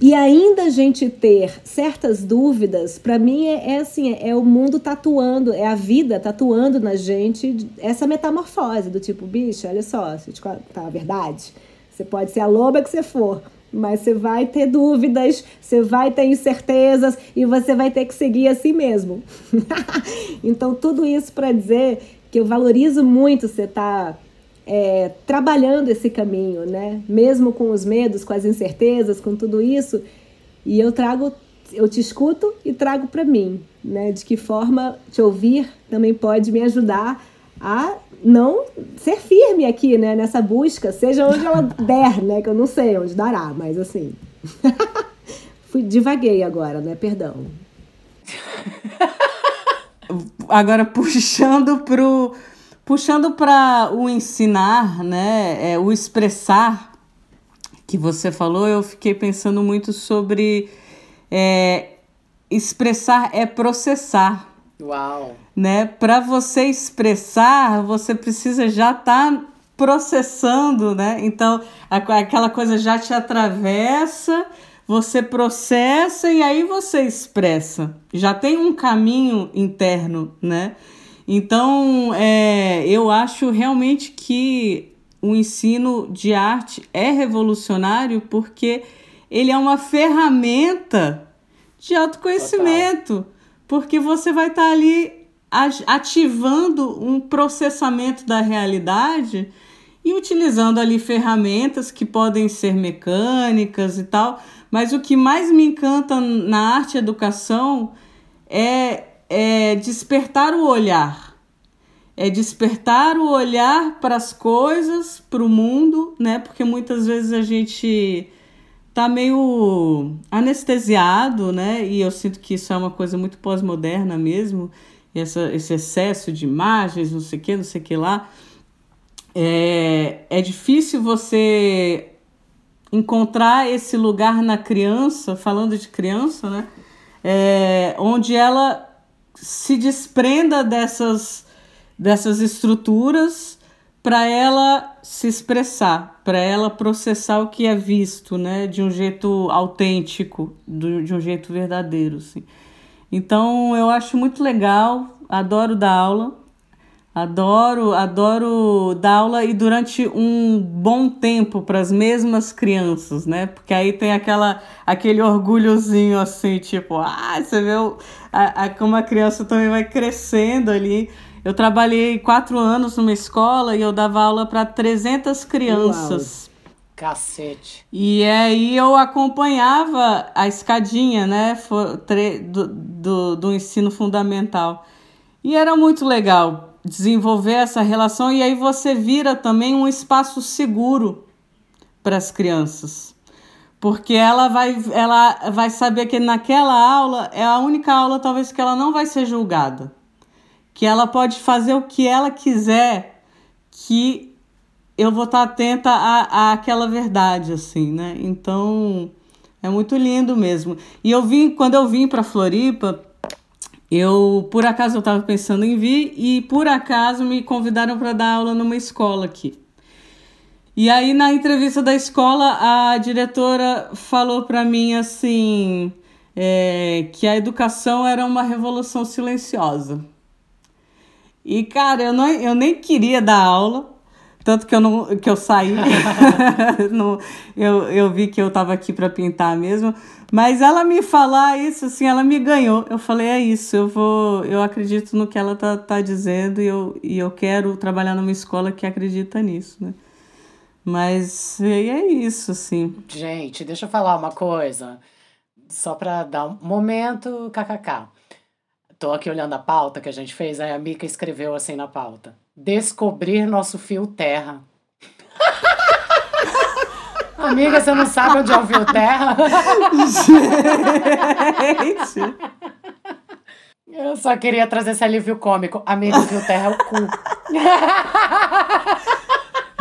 B: E ainda a gente ter certas dúvidas, para mim é, é assim, é, o mundo tatuando, é a vida tatuando na gente essa metamorfose do tipo, bicho, olha só, tá verdade. Você pode ser a loba que você for, mas você vai ter dúvidas, você vai ter incertezas e você vai ter que seguir assim mesmo. [laughs] então, tudo isso para dizer que eu valorizo muito você estar tá, é, trabalhando esse caminho, né? Mesmo com os medos, com as incertezas, com tudo isso. E eu trago, eu te escuto e trago para mim, né? De que forma te ouvir também pode me ajudar a não ser firme aqui, né? Nessa busca, seja onde ela [laughs] der, né? Que eu não sei onde dará, mas assim. [laughs] Fui divaguei agora, né? Perdão. [laughs]
E: agora puxando pro puxando para o ensinar, né, é, o expressar que você falou, eu fiquei pensando muito sobre é, expressar é processar.
A: Uau!
E: Né? Para você expressar, você precisa já estar tá processando, né? Então, aquela coisa já te atravessa, você processa e aí você expressa. Já tem um caminho interno, né? Então, é, eu acho realmente que o ensino de arte é revolucionário porque ele é uma ferramenta de autoconhecimento, Total. porque você vai estar tá ali ativando um processamento da realidade e utilizando ali ferramentas que podem ser mecânicas e tal, mas o que mais me encanta na arte e educação é, é despertar o olhar. É despertar o olhar para as coisas, para o mundo, né? Porque muitas vezes a gente tá meio anestesiado, né? E eu sinto que isso é uma coisa muito pós-moderna mesmo, essa, esse excesso de imagens, não sei o que, não sei o que lá. É, é difícil você encontrar esse lugar na criança, falando de criança, né? É, onde ela se desprenda dessas, dessas estruturas para ela se expressar, para ela processar o que é visto, né, de um jeito autêntico, do, de um jeito verdadeiro, assim. Então eu acho muito legal, adoro dar aula, adoro, adoro dar aula e durante um bom tempo para as mesmas crianças, né? Porque aí tem aquela, aquele orgulhozinho assim, tipo, ah, você vê a, a, como a criança também vai crescendo ali. Eu trabalhei quatro anos numa escola e eu dava aula para 300 crianças.
A: Uau. Cacete.
E: E aí eu acompanhava a escadinha, né, do, do, do ensino fundamental. E era muito legal desenvolver essa relação e aí você vira também um espaço seguro para as crianças. Porque ela vai, ela vai saber que naquela aula é a única aula talvez que ela não vai ser julgada que ela pode fazer o que ela quiser, que eu vou estar atenta à, àquela verdade, assim, né? Então, é muito lindo mesmo. E eu vim, quando eu vim para Floripa, eu, por acaso, eu estava pensando em vir e, por acaso, me convidaram para dar aula numa escola aqui. E aí, na entrevista da escola, a diretora falou para mim assim: é, que a educação era uma revolução silenciosa. E, cara, eu, não, eu nem queria dar aula, tanto que eu, não, que eu saí. [laughs] [laughs] no, eu, eu vi que eu estava aqui para pintar mesmo. Mas ela me falar isso, assim, ela me ganhou. Eu falei, é isso, eu vou. Eu acredito no que ela tá, tá dizendo e eu, e eu quero trabalhar numa escola que acredita nisso, né? Mas é isso, assim.
A: Gente, deixa eu falar uma coisa. Só para dar um momento, kkk. Tô aqui olhando a pauta que a gente fez, aí a Mica escreveu assim na pauta: Descobrir nosso fio terra. [laughs] Amiga, você não sabe onde é o fio terra? Gente! Eu só queria trazer esse alívio cômico. Amiga, o fio terra é o cu.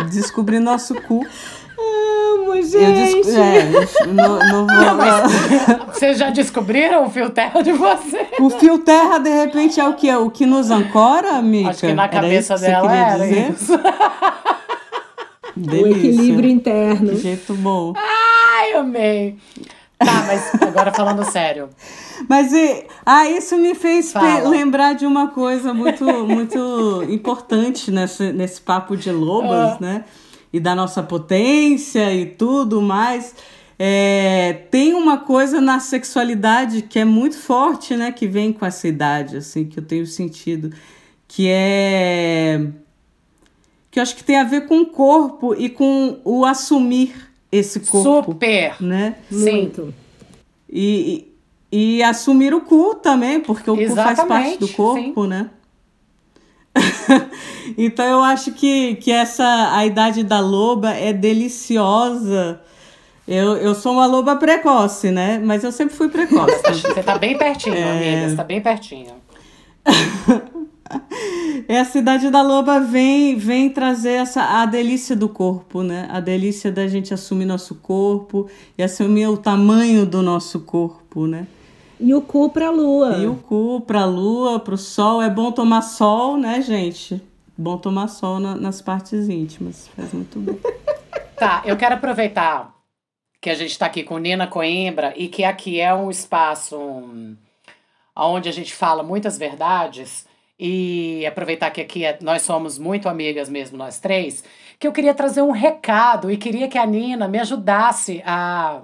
E: Descobrir nosso cu
B: amo, gente.
E: É, não, não vou. Não, [laughs]
A: vocês já descobriram o fio terra de você?
E: O fio terra, de repente, é o que? O que nos ancora, amiga?
A: Acho que na cabeça dela era dizer? isso. [laughs]
B: Delícia. O equilíbrio interno.
E: Que jeito bom.
A: Ai, amei. Tá, mas agora falando sério.
E: Mas e, ah, isso me fez lembrar de uma coisa muito, muito importante nesse, nesse papo de lobas, uh. né? E da nossa potência e tudo mais. É, tem uma coisa na sexualidade que é muito forte, né? Que vem com essa idade, assim, que eu tenho sentido. Que é. Que eu acho que tem a ver com o corpo e com o assumir esse corpo.
A: Super!
E: Né?
B: Muito.
E: E, e, e assumir o cu também, porque o Exatamente, cu faz parte do corpo, sim. né? [laughs] então eu acho que, que essa a idade da loba é deliciosa. Eu, eu sou uma loba precoce, né? Mas eu sempre fui precoce. [laughs]
A: Você tá bem pertinho, é... amiga. Você tá bem pertinho. [laughs]
E: é a cidade da loba vem vem trazer essa a delícia do corpo, né? A delícia da gente assumir nosso corpo e assumir o tamanho do nosso corpo, né?
B: E o cu pra lua.
E: E o cu pra lua, pro sol. É bom tomar sol, né, gente? Bom tomar sol na, nas partes íntimas. Faz muito bem. [laughs]
A: tá, eu quero aproveitar que a gente está aqui com Nina Coimbra e que aqui é um espaço onde a gente fala muitas verdades e aproveitar que aqui é, nós somos muito amigas mesmo, nós três, que eu queria trazer um recado e queria que a Nina me ajudasse a,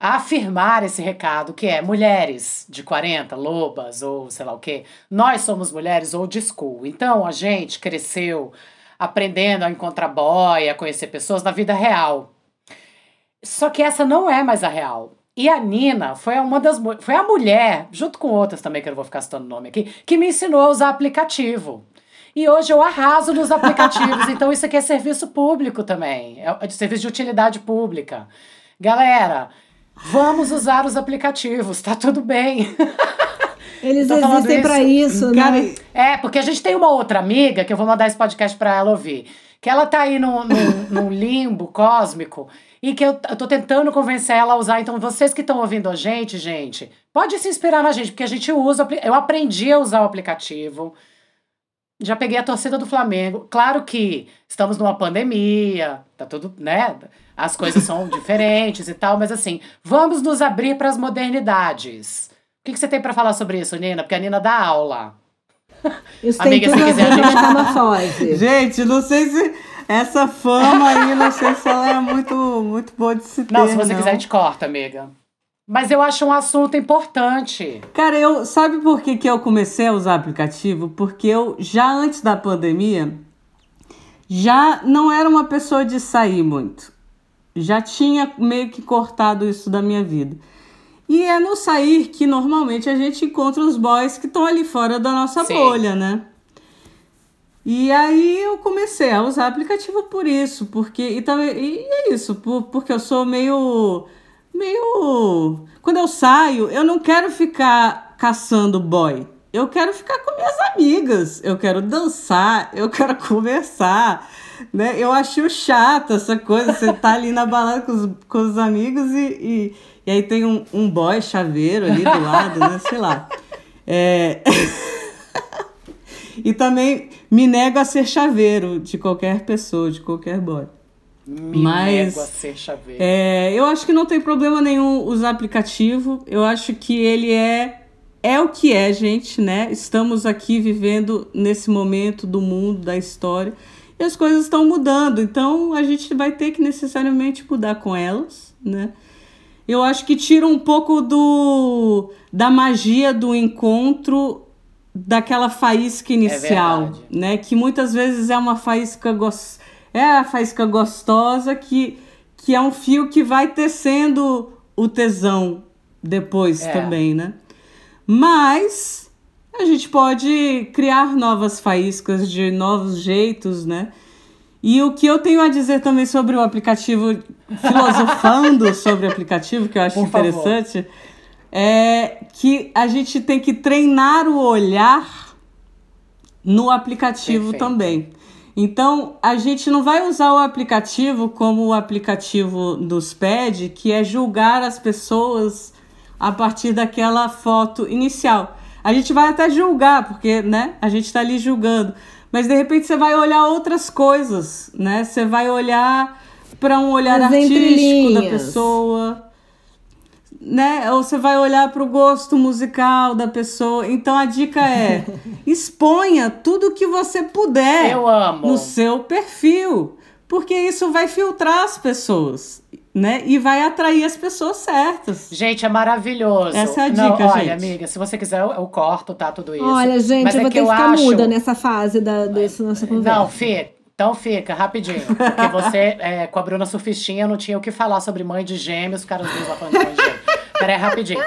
A: afirmar esse recado, que é mulheres de 40, lobas ou sei lá o quê, nós somos mulheres old school. Então a gente cresceu aprendendo a encontrar boy, a conhecer pessoas na vida real. Só que essa não é mais a real. E a Nina foi uma das foi a mulher, junto com outras também que eu não vou ficar citando o nome aqui, que me ensinou a usar aplicativo. E hoje eu arraso nos aplicativos. [laughs] então isso aqui é serviço público também. É de serviço de utilidade pública. Galera, vamos usar os aplicativos, tá tudo bem. [laughs]
B: Eles existem para isso, né?
A: É, porque a gente tem uma outra amiga que eu vou mandar esse podcast para ela ouvir. Que ela tá aí num, num, num limbo cósmico e que eu, eu tô tentando convencer ela a usar. Então, vocês que estão ouvindo a gente, gente, pode se inspirar na gente, porque a gente usa. Eu aprendi a usar o aplicativo. Já peguei a torcida do Flamengo. Claro que estamos numa pandemia, tá tudo, né? As coisas são [laughs] diferentes e tal, mas assim, vamos nos abrir para as modernidades. O que, que você tem para falar sobre isso, Nina? Porque a Nina dá aula. [laughs]
B: Isso Amiga, tem tudo se quiser, a gente... [laughs]
E: gente, não sei se essa fama aí, não sei se ela é muito, muito boa de se ter.
A: Não, se você não. quiser, a gente corta, amiga. Mas eu acho um assunto importante.
E: Cara, eu sabe por que, que eu comecei a usar aplicativo? Porque eu, já antes da pandemia, já não era uma pessoa de sair muito. Já tinha meio que cortado isso da minha vida. E é no sair que normalmente a gente encontra os boys que estão ali fora da nossa Sim. bolha, né? E aí eu comecei a usar aplicativo por isso, porque e também e é isso, por, porque eu sou meio meio quando eu saio, eu não quero ficar caçando boy. Eu quero ficar com minhas amigas, eu quero dançar, eu quero [laughs] conversar, né? Eu acho chato essa coisa, você tá ali na balada com os, com os amigos e, e e aí tem um, um boy chaveiro ali do lado, né? Sei lá. É... [laughs] e também me nego a ser chaveiro de qualquer pessoa, de qualquer boy.
A: Me Mas, nego a ser chaveiro.
E: É, eu acho que não tem problema nenhum usar aplicativo. Eu acho que ele é é o que é, gente, né? Estamos aqui vivendo nesse momento do mundo, da história, e as coisas estão mudando. Então a gente vai ter que necessariamente mudar com elas, né? eu acho que tira um pouco do da magia do encontro daquela faísca inicial, é né? Que muitas vezes é uma faísca gos... é a faísca gostosa que que é um fio que vai tecendo o tesão depois é. também, né? Mas a gente pode criar novas faíscas de novos jeitos, né? E o que eu tenho a dizer também sobre o aplicativo, filosofando [laughs] sobre o aplicativo, que eu acho Por interessante, favor. é que a gente tem que treinar o olhar no aplicativo Perfeito. também. Então, a gente não vai usar o aplicativo como o aplicativo dos PED, que é julgar as pessoas a partir daquela foto inicial. A gente vai até julgar, porque né, a gente está ali julgando mas de repente você vai olhar outras coisas, né? Você vai olhar para um olhar As artístico da pessoa, né? Ou você vai olhar para o gosto musical da pessoa. Então a dica é: [laughs] exponha tudo que você puder no seu perfil, porque isso vai filtrar as pessoas né? E vai atrair as pessoas certas.
A: Gente, é maravilhoso.
E: Essa é a dica, Não,
A: olha,
E: gente.
A: amiga, se você quiser, eu, eu corto, tá? Tudo isso.
B: Olha, gente, Mas eu é vou ter que, ficar acho... muda nessa fase da, desse nossa conversa.
A: Não, Fê, então fica, rapidinho. Porque você, é, com a Bruna Surfistinha, não tinha o que falar sobre mãe de gêmeos, os caras dois lá falando de mãe de gêmeos. Peraí, rapidinho.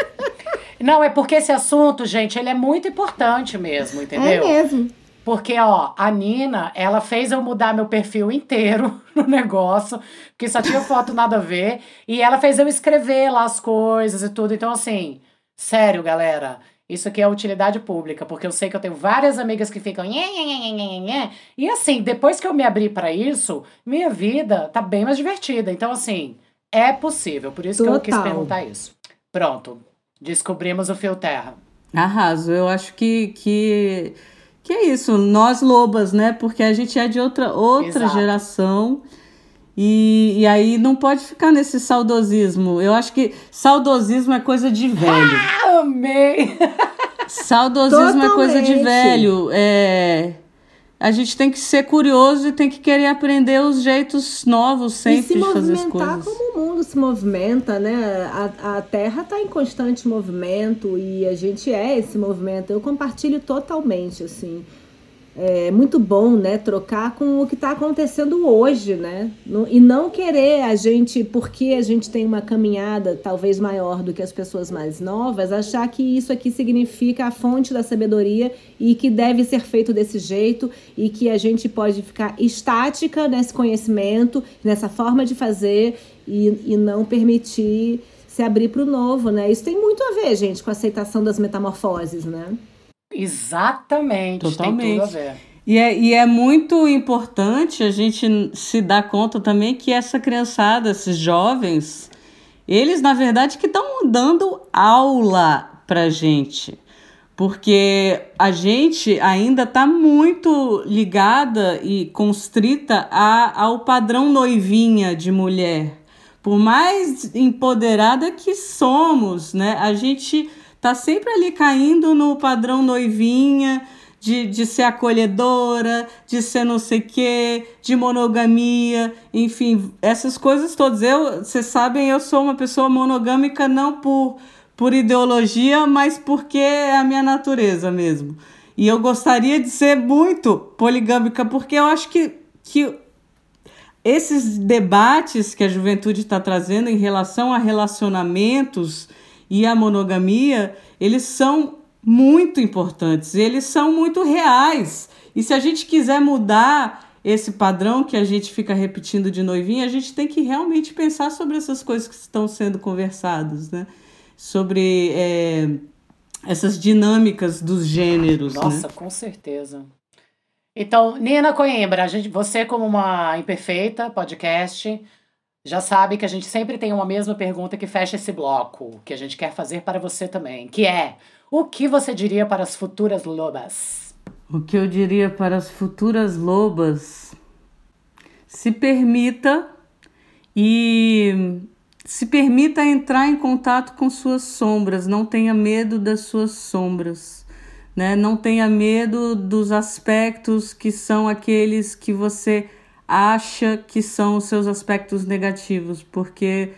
A: Não, é porque esse assunto, gente, ele é muito importante mesmo, entendeu?
B: É mesmo.
A: Porque, ó, a Nina, ela fez eu mudar meu perfil inteiro [laughs] no negócio, porque só tinha foto nada a ver. E ela fez eu escrever lá as coisas e tudo. Então, assim, sério, galera. Isso aqui é utilidade pública, porque eu sei que eu tenho várias amigas que ficam. Nhê, nhê, nhê, nhê, E assim, depois que eu me abri para isso, minha vida tá bem mais divertida. Então, assim, é possível. Por isso Total. que eu quis perguntar isso. Pronto. Descobrimos o fio terra.
E: Arraso. Eu acho que. que que é isso, nós lobas, né? Porque a gente é de outra, outra geração E, e aí não pode ficar nesse saudosismo. Eu acho que saudosismo é coisa de velho.
A: Ah, amei! [laughs]
E: Saudosismo é coisa de velho. É, a gente tem que ser curioso e tem que querer aprender os jeitos novos sempre de fazer as coisas.
B: E se movimentar como o mundo se movimenta, né? A, a Terra está em constante movimento e a gente é esse movimento. Eu compartilho totalmente, assim é muito bom, né, trocar com o que está acontecendo hoje, né, e não querer a gente, porque a gente tem uma caminhada talvez maior do que as pessoas mais novas, achar que isso aqui significa a fonte da sabedoria e que deve ser feito desse jeito e que a gente pode ficar estática nesse conhecimento, nessa forma de fazer e, e não permitir se abrir para o novo, né? Isso tem muito a ver, gente, com a aceitação das metamorfoses, né?
A: Exatamente, Totalmente. tem tudo a ver.
E: E é, e é muito importante a gente se dar conta também que essa criançada, esses jovens, eles, na verdade, que estão dando aula pra gente. Porque a gente ainda está muito ligada e constrita a, ao padrão noivinha de mulher. Por mais empoderada que somos, né? A gente tá sempre ali caindo no padrão noivinha, de, de ser acolhedora, de ser não sei o quê, de monogamia, enfim, essas coisas todas. Eu, vocês sabem, eu sou uma pessoa monogâmica não por, por ideologia, mas porque é a minha natureza mesmo. E eu gostaria de ser muito poligâmica, porque eu acho que, que esses debates que a juventude está trazendo em relação a relacionamentos e a monogamia, eles são muito importantes, eles são muito reais. E se a gente quiser mudar esse padrão que a gente fica repetindo de noivinha, a gente tem que realmente pensar sobre essas coisas que estão sendo conversadas, né? Sobre é, essas dinâmicas dos gêneros.
A: Né? Nossa,
E: né?
A: com certeza. Então, Nina Coimbra, a gente, você como uma imperfeita podcast, já sabe que a gente sempre tem uma mesma pergunta que fecha esse bloco, que a gente quer fazer para você também, que é: o que você diria para as futuras lobas?
E: O que eu diria para as futuras lobas? Se permita e se permita entrar em contato com suas sombras, não tenha medo das suas sombras, né? Não tenha medo dos aspectos que são aqueles que você acha que são os seus aspectos negativos, porque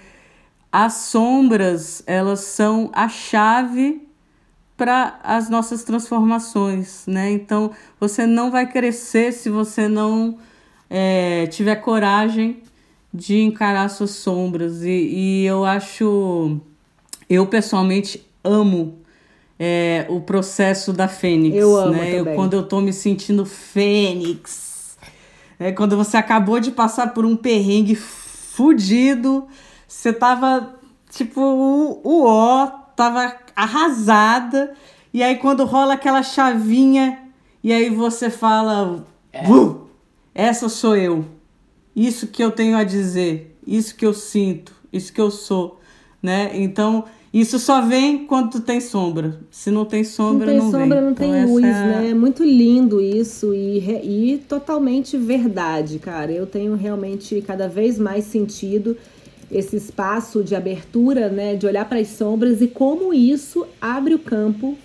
E: as sombras, elas são a chave para as nossas transformações, né? Então, você não vai crescer se você não é, tiver coragem de encarar suas sombras. E, e eu acho, eu pessoalmente amo é, o processo da Fênix.
B: Eu amo
E: né? Eu, quando eu tô me sentindo Fênix, é quando você acabou de passar por um perrengue fudido, você tava tipo o, o ó, tava arrasada, e aí quando rola aquela chavinha, e aí você fala: é. uh, essa sou eu. Isso que eu tenho a dizer, isso que eu sinto, isso que eu sou, né? Então, isso só vem quando tu tem sombra. Se não tem sombra,
B: não, tem
E: não
B: sombra,
E: vem.
B: não
E: então,
B: tem luz, é... né? É muito lindo isso e, e totalmente verdade, cara. Eu tenho realmente cada vez mais sentido esse espaço de abertura, né? De olhar para as sombras e como isso abre o campo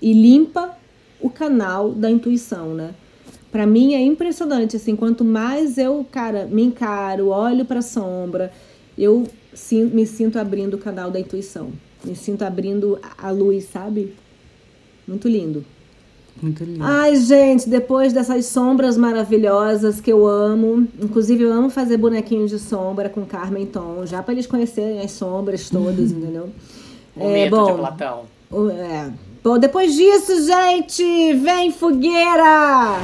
B: e limpa o canal da intuição, né? Para mim é impressionante, assim, quanto mais eu, cara, me encaro, olho para a sombra, eu me sinto abrindo o canal da intuição. Me sinto abrindo a luz, sabe? Muito lindo.
E: Muito lindo.
B: Ai, gente, depois dessas sombras maravilhosas que eu amo, inclusive eu amo fazer bonequinhos de sombra com Carmen Tom, já para eles conhecerem as sombras todas, [laughs] entendeu?
A: O é, bom, de Platão.
B: É. Bom, depois disso, gente, vem fogueira!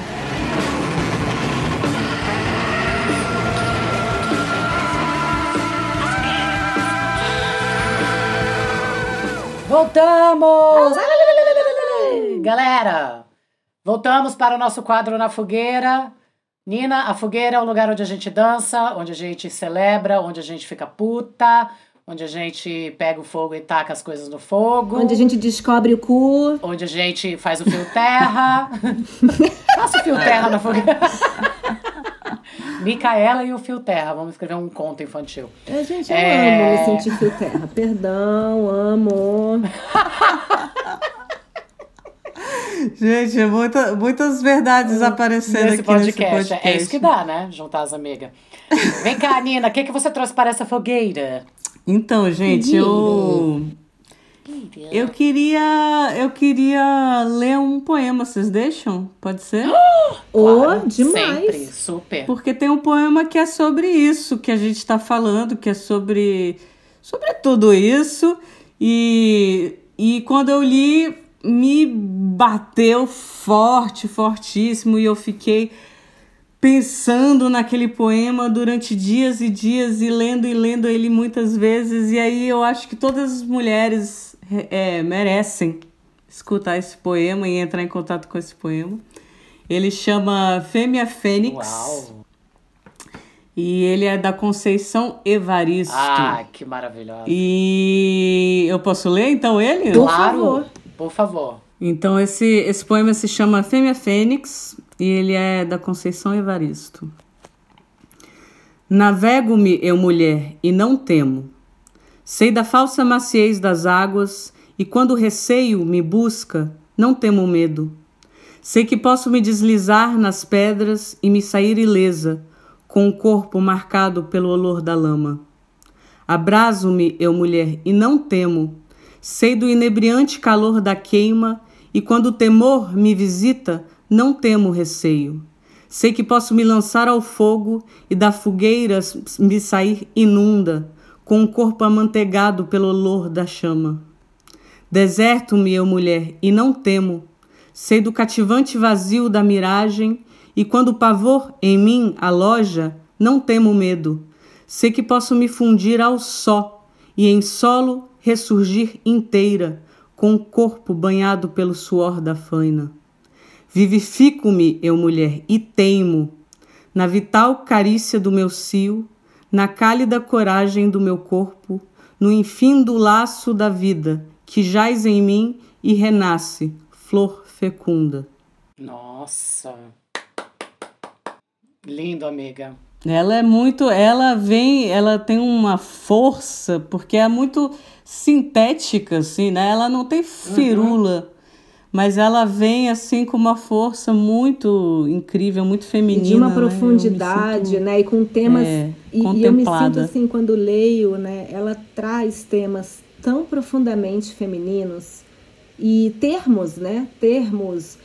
A: Voltamos! Galera, voltamos para o nosso quadro na fogueira. Nina, a fogueira é o lugar onde a gente dança, onde a gente celebra, onde a gente fica puta, onde a gente pega o fogo e taca as coisas no fogo.
B: Onde a gente descobre o cu.
A: Onde a gente faz o fio terra. [laughs] Faça o fio terra na fogueira. [laughs] Micaela e o Fio Terra. Vamos escrever um conto infantil.
B: A gente eu
A: É.
B: amo me sentir fio terra. Perdão, amo. [laughs]
E: Gente, é muita, muitas verdades aparecendo
A: Nesse
E: aqui
A: podcast.
E: nesse podcast.
A: É isso que dá, né? Juntar as amigas. Vem cá, Nina, o que, que você trouxe para essa fogueira?
E: Então, gente, eu eu queria eu queria ler um poema, vocês deixam? Pode ser? [gasps]
B: Ô,
A: Claro,
B: demais.
A: Sempre, super.
E: Porque tem um poema que é sobre isso que a gente está falando, que é sobre sobre tudo isso e e quando eu li me bateu forte, fortíssimo e eu fiquei pensando naquele poema durante dias e dias e lendo e lendo ele muitas vezes. E aí eu acho que todas as mulheres é, merecem escutar esse poema e entrar em contato com esse poema. Ele chama Fêmea Fênix
A: Uau.
E: e ele é da Conceição Evaristo.
A: Ah, que maravilhosa.
E: E eu posso ler então ele?
B: Por
A: claro,
B: favor.
A: por favor.
E: Então esse, esse poema se chama Fêmea Fênix e ele é da Conceição Evaristo. Navego-me, eu mulher, e não temo. Sei da falsa maciez das águas, e quando o receio me busca, não temo medo. Sei que posso me deslizar nas pedras e me sair ilesa, com o corpo marcado pelo olor da lama. Abraso-me, eu mulher, e não temo. Sei do inebriante calor da queima, e quando o temor me visita, não temo receio. Sei que posso me lançar ao fogo e da fogueira me sair inunda, com o corpo amanteigado pelo olor da chama. Deserto-me, eu mulher, e não temo. Sei do cativante vazio da miragem, e quando o pavor em mim aloja, não temo medo. Sei que posso me fundir ao só, e em solo ressurgir inteira, com o corpo banhado pelo suor da faina. Vivifico-me, eu mulher, e teimo, na vital carícia do meu cio, na cálida coragem do meu corpo, no infindo laço da vida, que jaz em mim e renasce, flor fecunda.
A: Nossa. Lindo, amiga.
E: Ela é muito, ela vem, ela tem uma força, porque é muito sintética, assim, né? Ela não tem firula, mas ela vem, assim, com uma força muito incrível, muito feminina.
B: de uma
E: né?
B: Profundidade,
E: sinto-
B: né? E com temas.
E: É,
B: e, e eu me sinto assim, quando leio, né? Ela traz temas tão profundamente femininos e termos, né? Termos.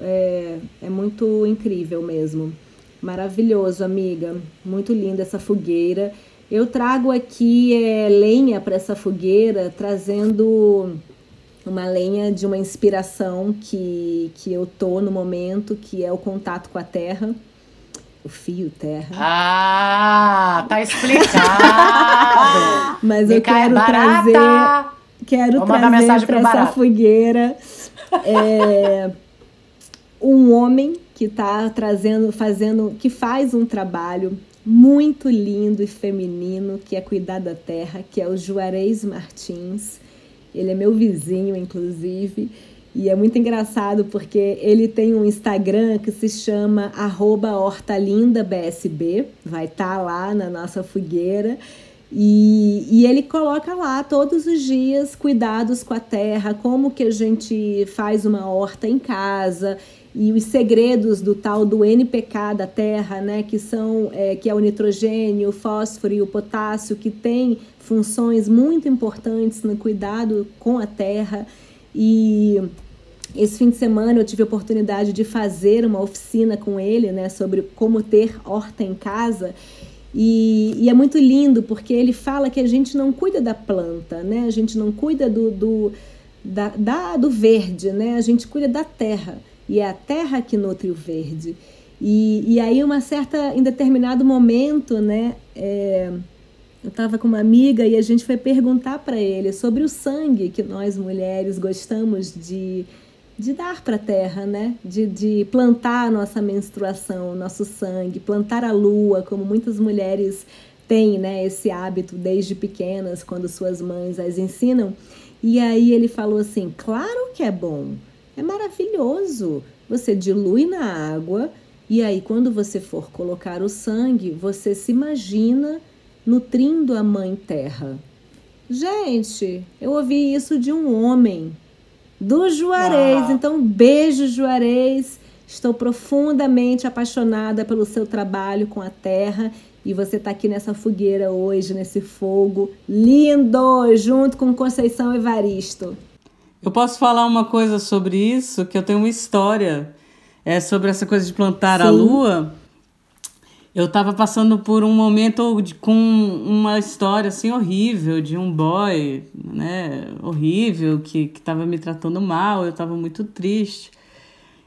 B: É, é muito incrível mesmo. Maravilhoso, amiga. Muito linda essa fogueira. Eu trago aqui é, lenha para essa fogueira, trazendo uma lenha de uma inspiração que, que eu tô no momento, que é o contato com a terra, o fio terra.
A: Ah, tá explicado. [laughs]
B: Mas eu
A: é
B: quero trazer,
A: barata.
B: quero
A: Vou mandar
B: trazer para essa fogueira é, um homem que está trazendo, fazendo, que faz um trabalho muito lindo e feminino, que é cuidar da terra, que é o Juarez Martins. Ele é meu vizinho, inclusive. E é muito engraçado porque ele tem um Instagram que se chama hortalindabsb. Vai estar lá na nossa fogueira. E, e ele coloca lá todos os dias cuidados com a terra, como que a gente faz uma horta em casa e os segredos do tal do NPK da terra, né, que são é, que é o nitrogênio, o fósforo e o potássio, que tem funções muito importantes no cuidado com a terra. E esse fim de semana eu tive a oportunidade de fazer uma oficina com ele, né, sobre como ter horta em casa. E, e, é muito lindo porque ele fala que a gente não cuida da planta, né? A gente não cuida do, do, da, da, do verde, né? A gente cuida da terra. E é a terra que nutre o verde. E, e aí, uma certa, em determinado momento, né? É, eu estava com uma amiga e a gente foi perguntar para ele sobre o sangue que nós mulheres gostamos de, de dar para a terra, né? De, de plantar a nossa menstruação, nosso sangue, plantar a lua, como muitas mulheres têm, né? Esse hábito desde pequenas, quando suas mães as ensinam. E aí ele falou assim: claro que é bom, é maravilhoso. Você dilui na água E aí, quando você for colocar o sangue, você se imagina nutrindo a Mãe Terra. Gente, eu ouvi isso de um homem, do Juarez.
A: Uau.
B: Então, beijo, Juarez. Estou profundamente apaixonada pelo seu trabalho com a terra e você está aqui nessa fogueira hoje, nesse fogo lindo, junto com Conceição Evaristo.
E: Eu posso falar uma coisa sobre isso, que eu tenho uma história é, sobre essa coisa de plantar a
B: Sim.
E: lua. Eu estava passando por um momento de- com uma história assim horrível de um boy, né, horrível que que estava me tratando mal. Eu estava muito triste.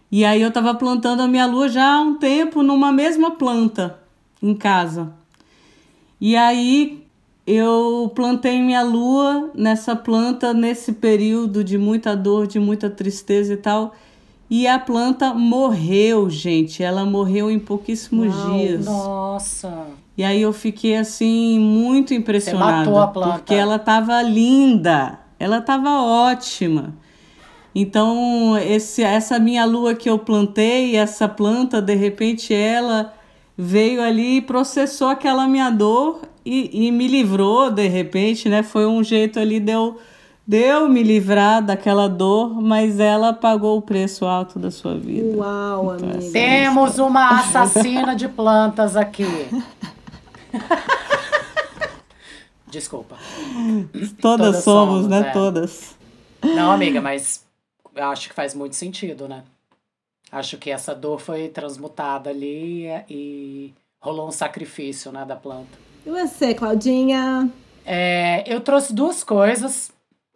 E: E aí eu estava plantando a minha lua já há um tempo numa mesma planta em casa. E aí eu plantei minha lua nessa planta nesse período de muita dor, de muita tristeza e tal. E a planta morreu, gente. Ela morreu em pouquíssimos
B: Uau,
E: dias.
A: Nossa.
E: E aí eu fiquei assim muito impressionada,
A: matou a planta.
E: porque ela tava linda, ela tava ótima. Então, esse, essa minha lua que eu plantei, essa planta, de repente ela veio ali e processou aquela minha dor e, e me livrou, de repente, né? Foi um jeito ali de eu, de eu me livrar daquela dor, mas ela pagou o preço alto da sua vida.
B: Uau,
E: Então,
B: amiga.
A: Temos uma assassina de plantas aqui. [laughs] Desculpa.
E: Todas,
A: Todas
E: somos,
A: somos,
E: né?
A: é.
E: Todas.
A: Não, amiga, mas eu acho que faz muito sentido, né? Acho que essa dor foi transmutada ali e rolou um sacrifício, né, da planta.
B: E você, Claudinha?
A: É, eu trouxe duas coisas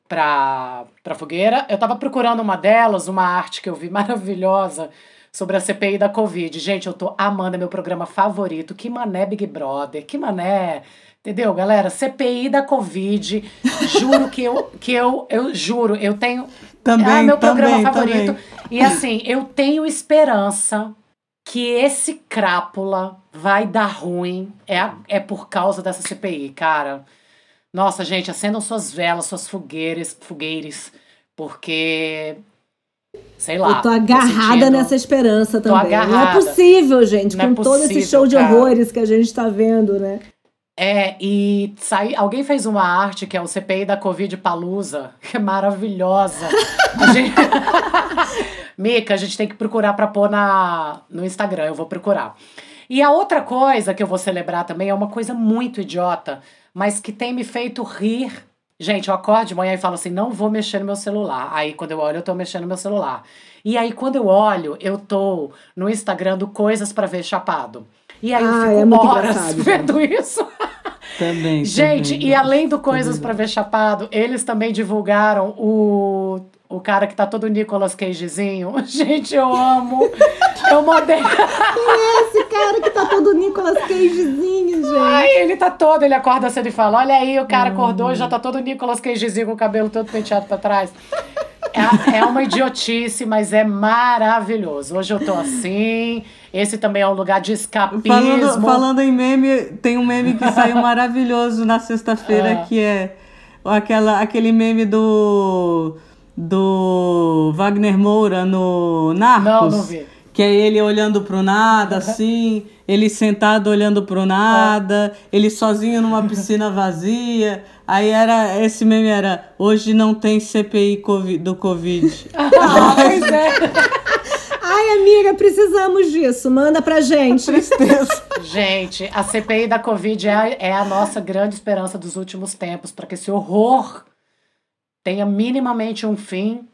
A: pra, pra fogueira. Eu tava procurando uma delas, uma arte que eu vi [laughs] maravilhosa sobre a CPI da Covid. Gente, eu tô amando, é meu programa favorito. Que mané Big Brother, que mané. Entendeu, galera? CPI da Covid. Juro que eu, que eu, eu juro, eu tenho.
E: Também,
A: ah, meu programa
E: também,
A: favorito.
E: também.
A: E assim, eu tenho esperança que esse crápula vai dar ruim. É, é por causa dessa CPI, cara. Nossa, gente, acendam suas velas, suas fogueiras, fogueires, porque. Sei lá.
B: eu tô agarrada
A: sentindo-
B: nessa esperança também. Não é possível, gente,
A: Não é
B: com todo esse
A: possível,
B: show de
A: cara.
B: horrores que a gente tá vendo, né?
A: É, e sai, alguém fez uma arte que é o CPI da Covid Palusa, que é maravilhosa. A [laughs] gente... [laughs] Mica, a gente tem que procurar pra pôr na, no Instagram, eu vou procurar. E a outra coisa que eu vou celebrar também é uma coisa muito idiota, mas que tem me feito rir. Gente, eu acordo de manhã e falo assim: não vou mexer no meu celular. Aí quando eu olho, eu tô mexendo no meu celular. E aí quando eu olho, eu tô no Instagram do Coisas pra Ver Chapado. E aí eu
B: Ah,
A: fico
B: é
A: horas [laughs] vendo isso.
E: Também. [laughs]
A: Gente,
E: também.
A: e além do Coisas pra Ver Chapado, eles também divulgaram o, o cara que tá todo Nicolas Cagezinho. [laughs] Gente, eu amo. Eu mandei.
B: Esse cara que tá todo Nicolas Cagezinho, gente.
A: Ai, ele tá todo, ele acorda cedo e fala: Olha aí, o cara acordou e já tá todo Nicolas Cagezinho com o cabelo todo penteado pra trás. É, é uma idiotice, mas é maravilhoso. Hoje eu tô assim. Esse também é um lugar de escapismo.
E: Falando, falando em meme, tem um meme que saiu [laughs] maravilhoso na sexta-feira,
A: Ah.
E: que é aquela, aquele meme do, do Wagner Moura no Narcos.
A: Não, não vi.
E: Que é ele olhando pro nada, assim, ele sentado olhando pro nada, ele sozinho numa piscina vazia. Aí era, esse meme era, hoje não tem CPI Covid- do Covid. [laughs]
A: Pois é.
B: Ai, amiga, precisamos disso. Manda pra gente.
E: Tristeza.
A: Gente, a CPI da Covid é a, é a nossa grande esperança dos últimos tempos, para que esse horror tenha minimamente um fim.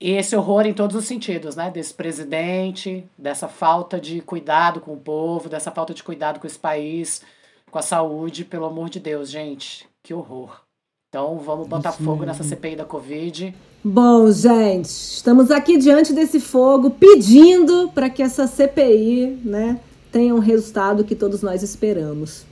A: E esse horror em todos os sentidos, né? Desse presidente, dessa falta de cuidado com o povo, dessa falta de cuidado com esse país, com a saúde, pelo amor de Deus, gente. Que horror. Então vamos botar fogo nessa CPI da Covid.
B: Bom, gente, estamos aqui diante desse fogo pedindo para que essa CPI, né, tenha um resultado que todos nós esperamos.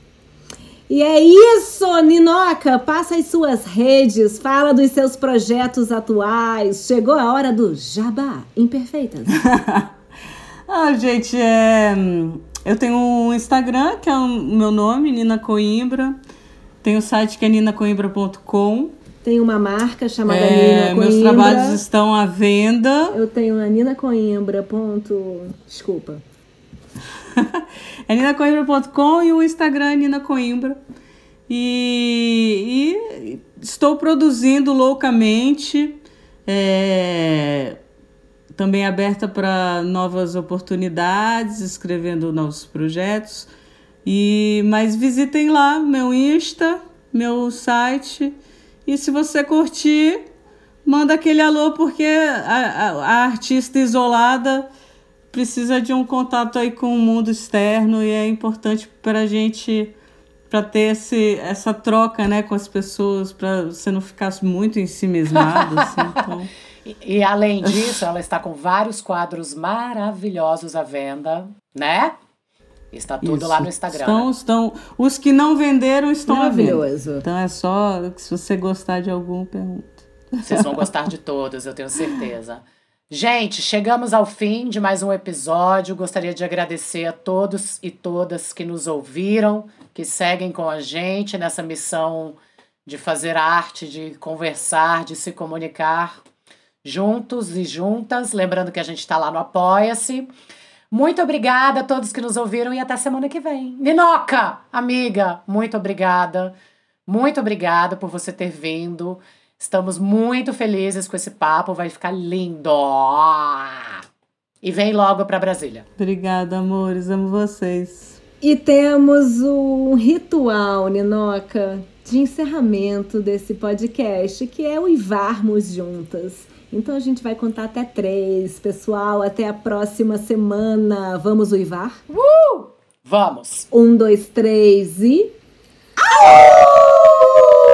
B: E é isso, Ninoca, passa as suas redes, fala dos seus projetos atuais. Chegou a hora do Jabá Imperfeitas. [laughs]
E: Ah, gente, é... eu tenho um Instagram, que é o meu nome, Nina Coimbra. Tem o site que é ninacoimbra.com.
B: Tem uma marca chamada
E: É,
B: Nina
E: meus
B: Coimbra.
E: trabalhos estão à venda.
B: Eu tenho a Nina Coimbra. Ponto... Desculpa. [laughs]
E: é ninacoimbra.com e o Instagram é Nina Coimbra. E, e estou produzindo loucamente. É, também aberta para novas oportunidades, escrevendo novos projetos. E mas visitem lá meu Insta, meu site. E se você curtir, manda aquele alô porque a, a, a artista isolada precisa de um contato aí com o mundo externo e é importante para a gente para ter esse, essa troca né, com as pessoas, para você não ficar muito em si mesmado. assim, [laughs] então...
A: e, e, além disso, ela está com vários quadros maravilhosos à venda, né? Está tudo Isso. lá no Instagram.
E: Estão, estão, os que não venderam estão à venda. Então é só, se você gostar de algum, pergunta.
A: Vocês vão [laughs] gostar de todos, eu tenho certeza. Gente, chegamos ao fim de mais um episódio. Gostaria de agradecer a todos e todas que nos ouviram, que seguem com a gente nessa missão de fazer arte, de conversar, de se comunicar juntos e juntas. Lembrando que a gente está lá no Apoia-se. Muito obrigada a todos que nos ouviram e até semana que vem. Ninoca, amiga, muito obrigada. Muito obrigada por você ter vindo. Estamos muito felizes com esse papo, vai ficar lindo. E vem logo para Brasília.
E: Obrigada, amores, amo vocês.
B: E temos um ritual, Ninoca, de encerramento desse podcast, que é uivarmos juntas. Então a gente vai contar até três, pessoal. Até a próxima semana. Vamos uivar?
A: Uh! Vamos!
B: Um, dois, três e. Au!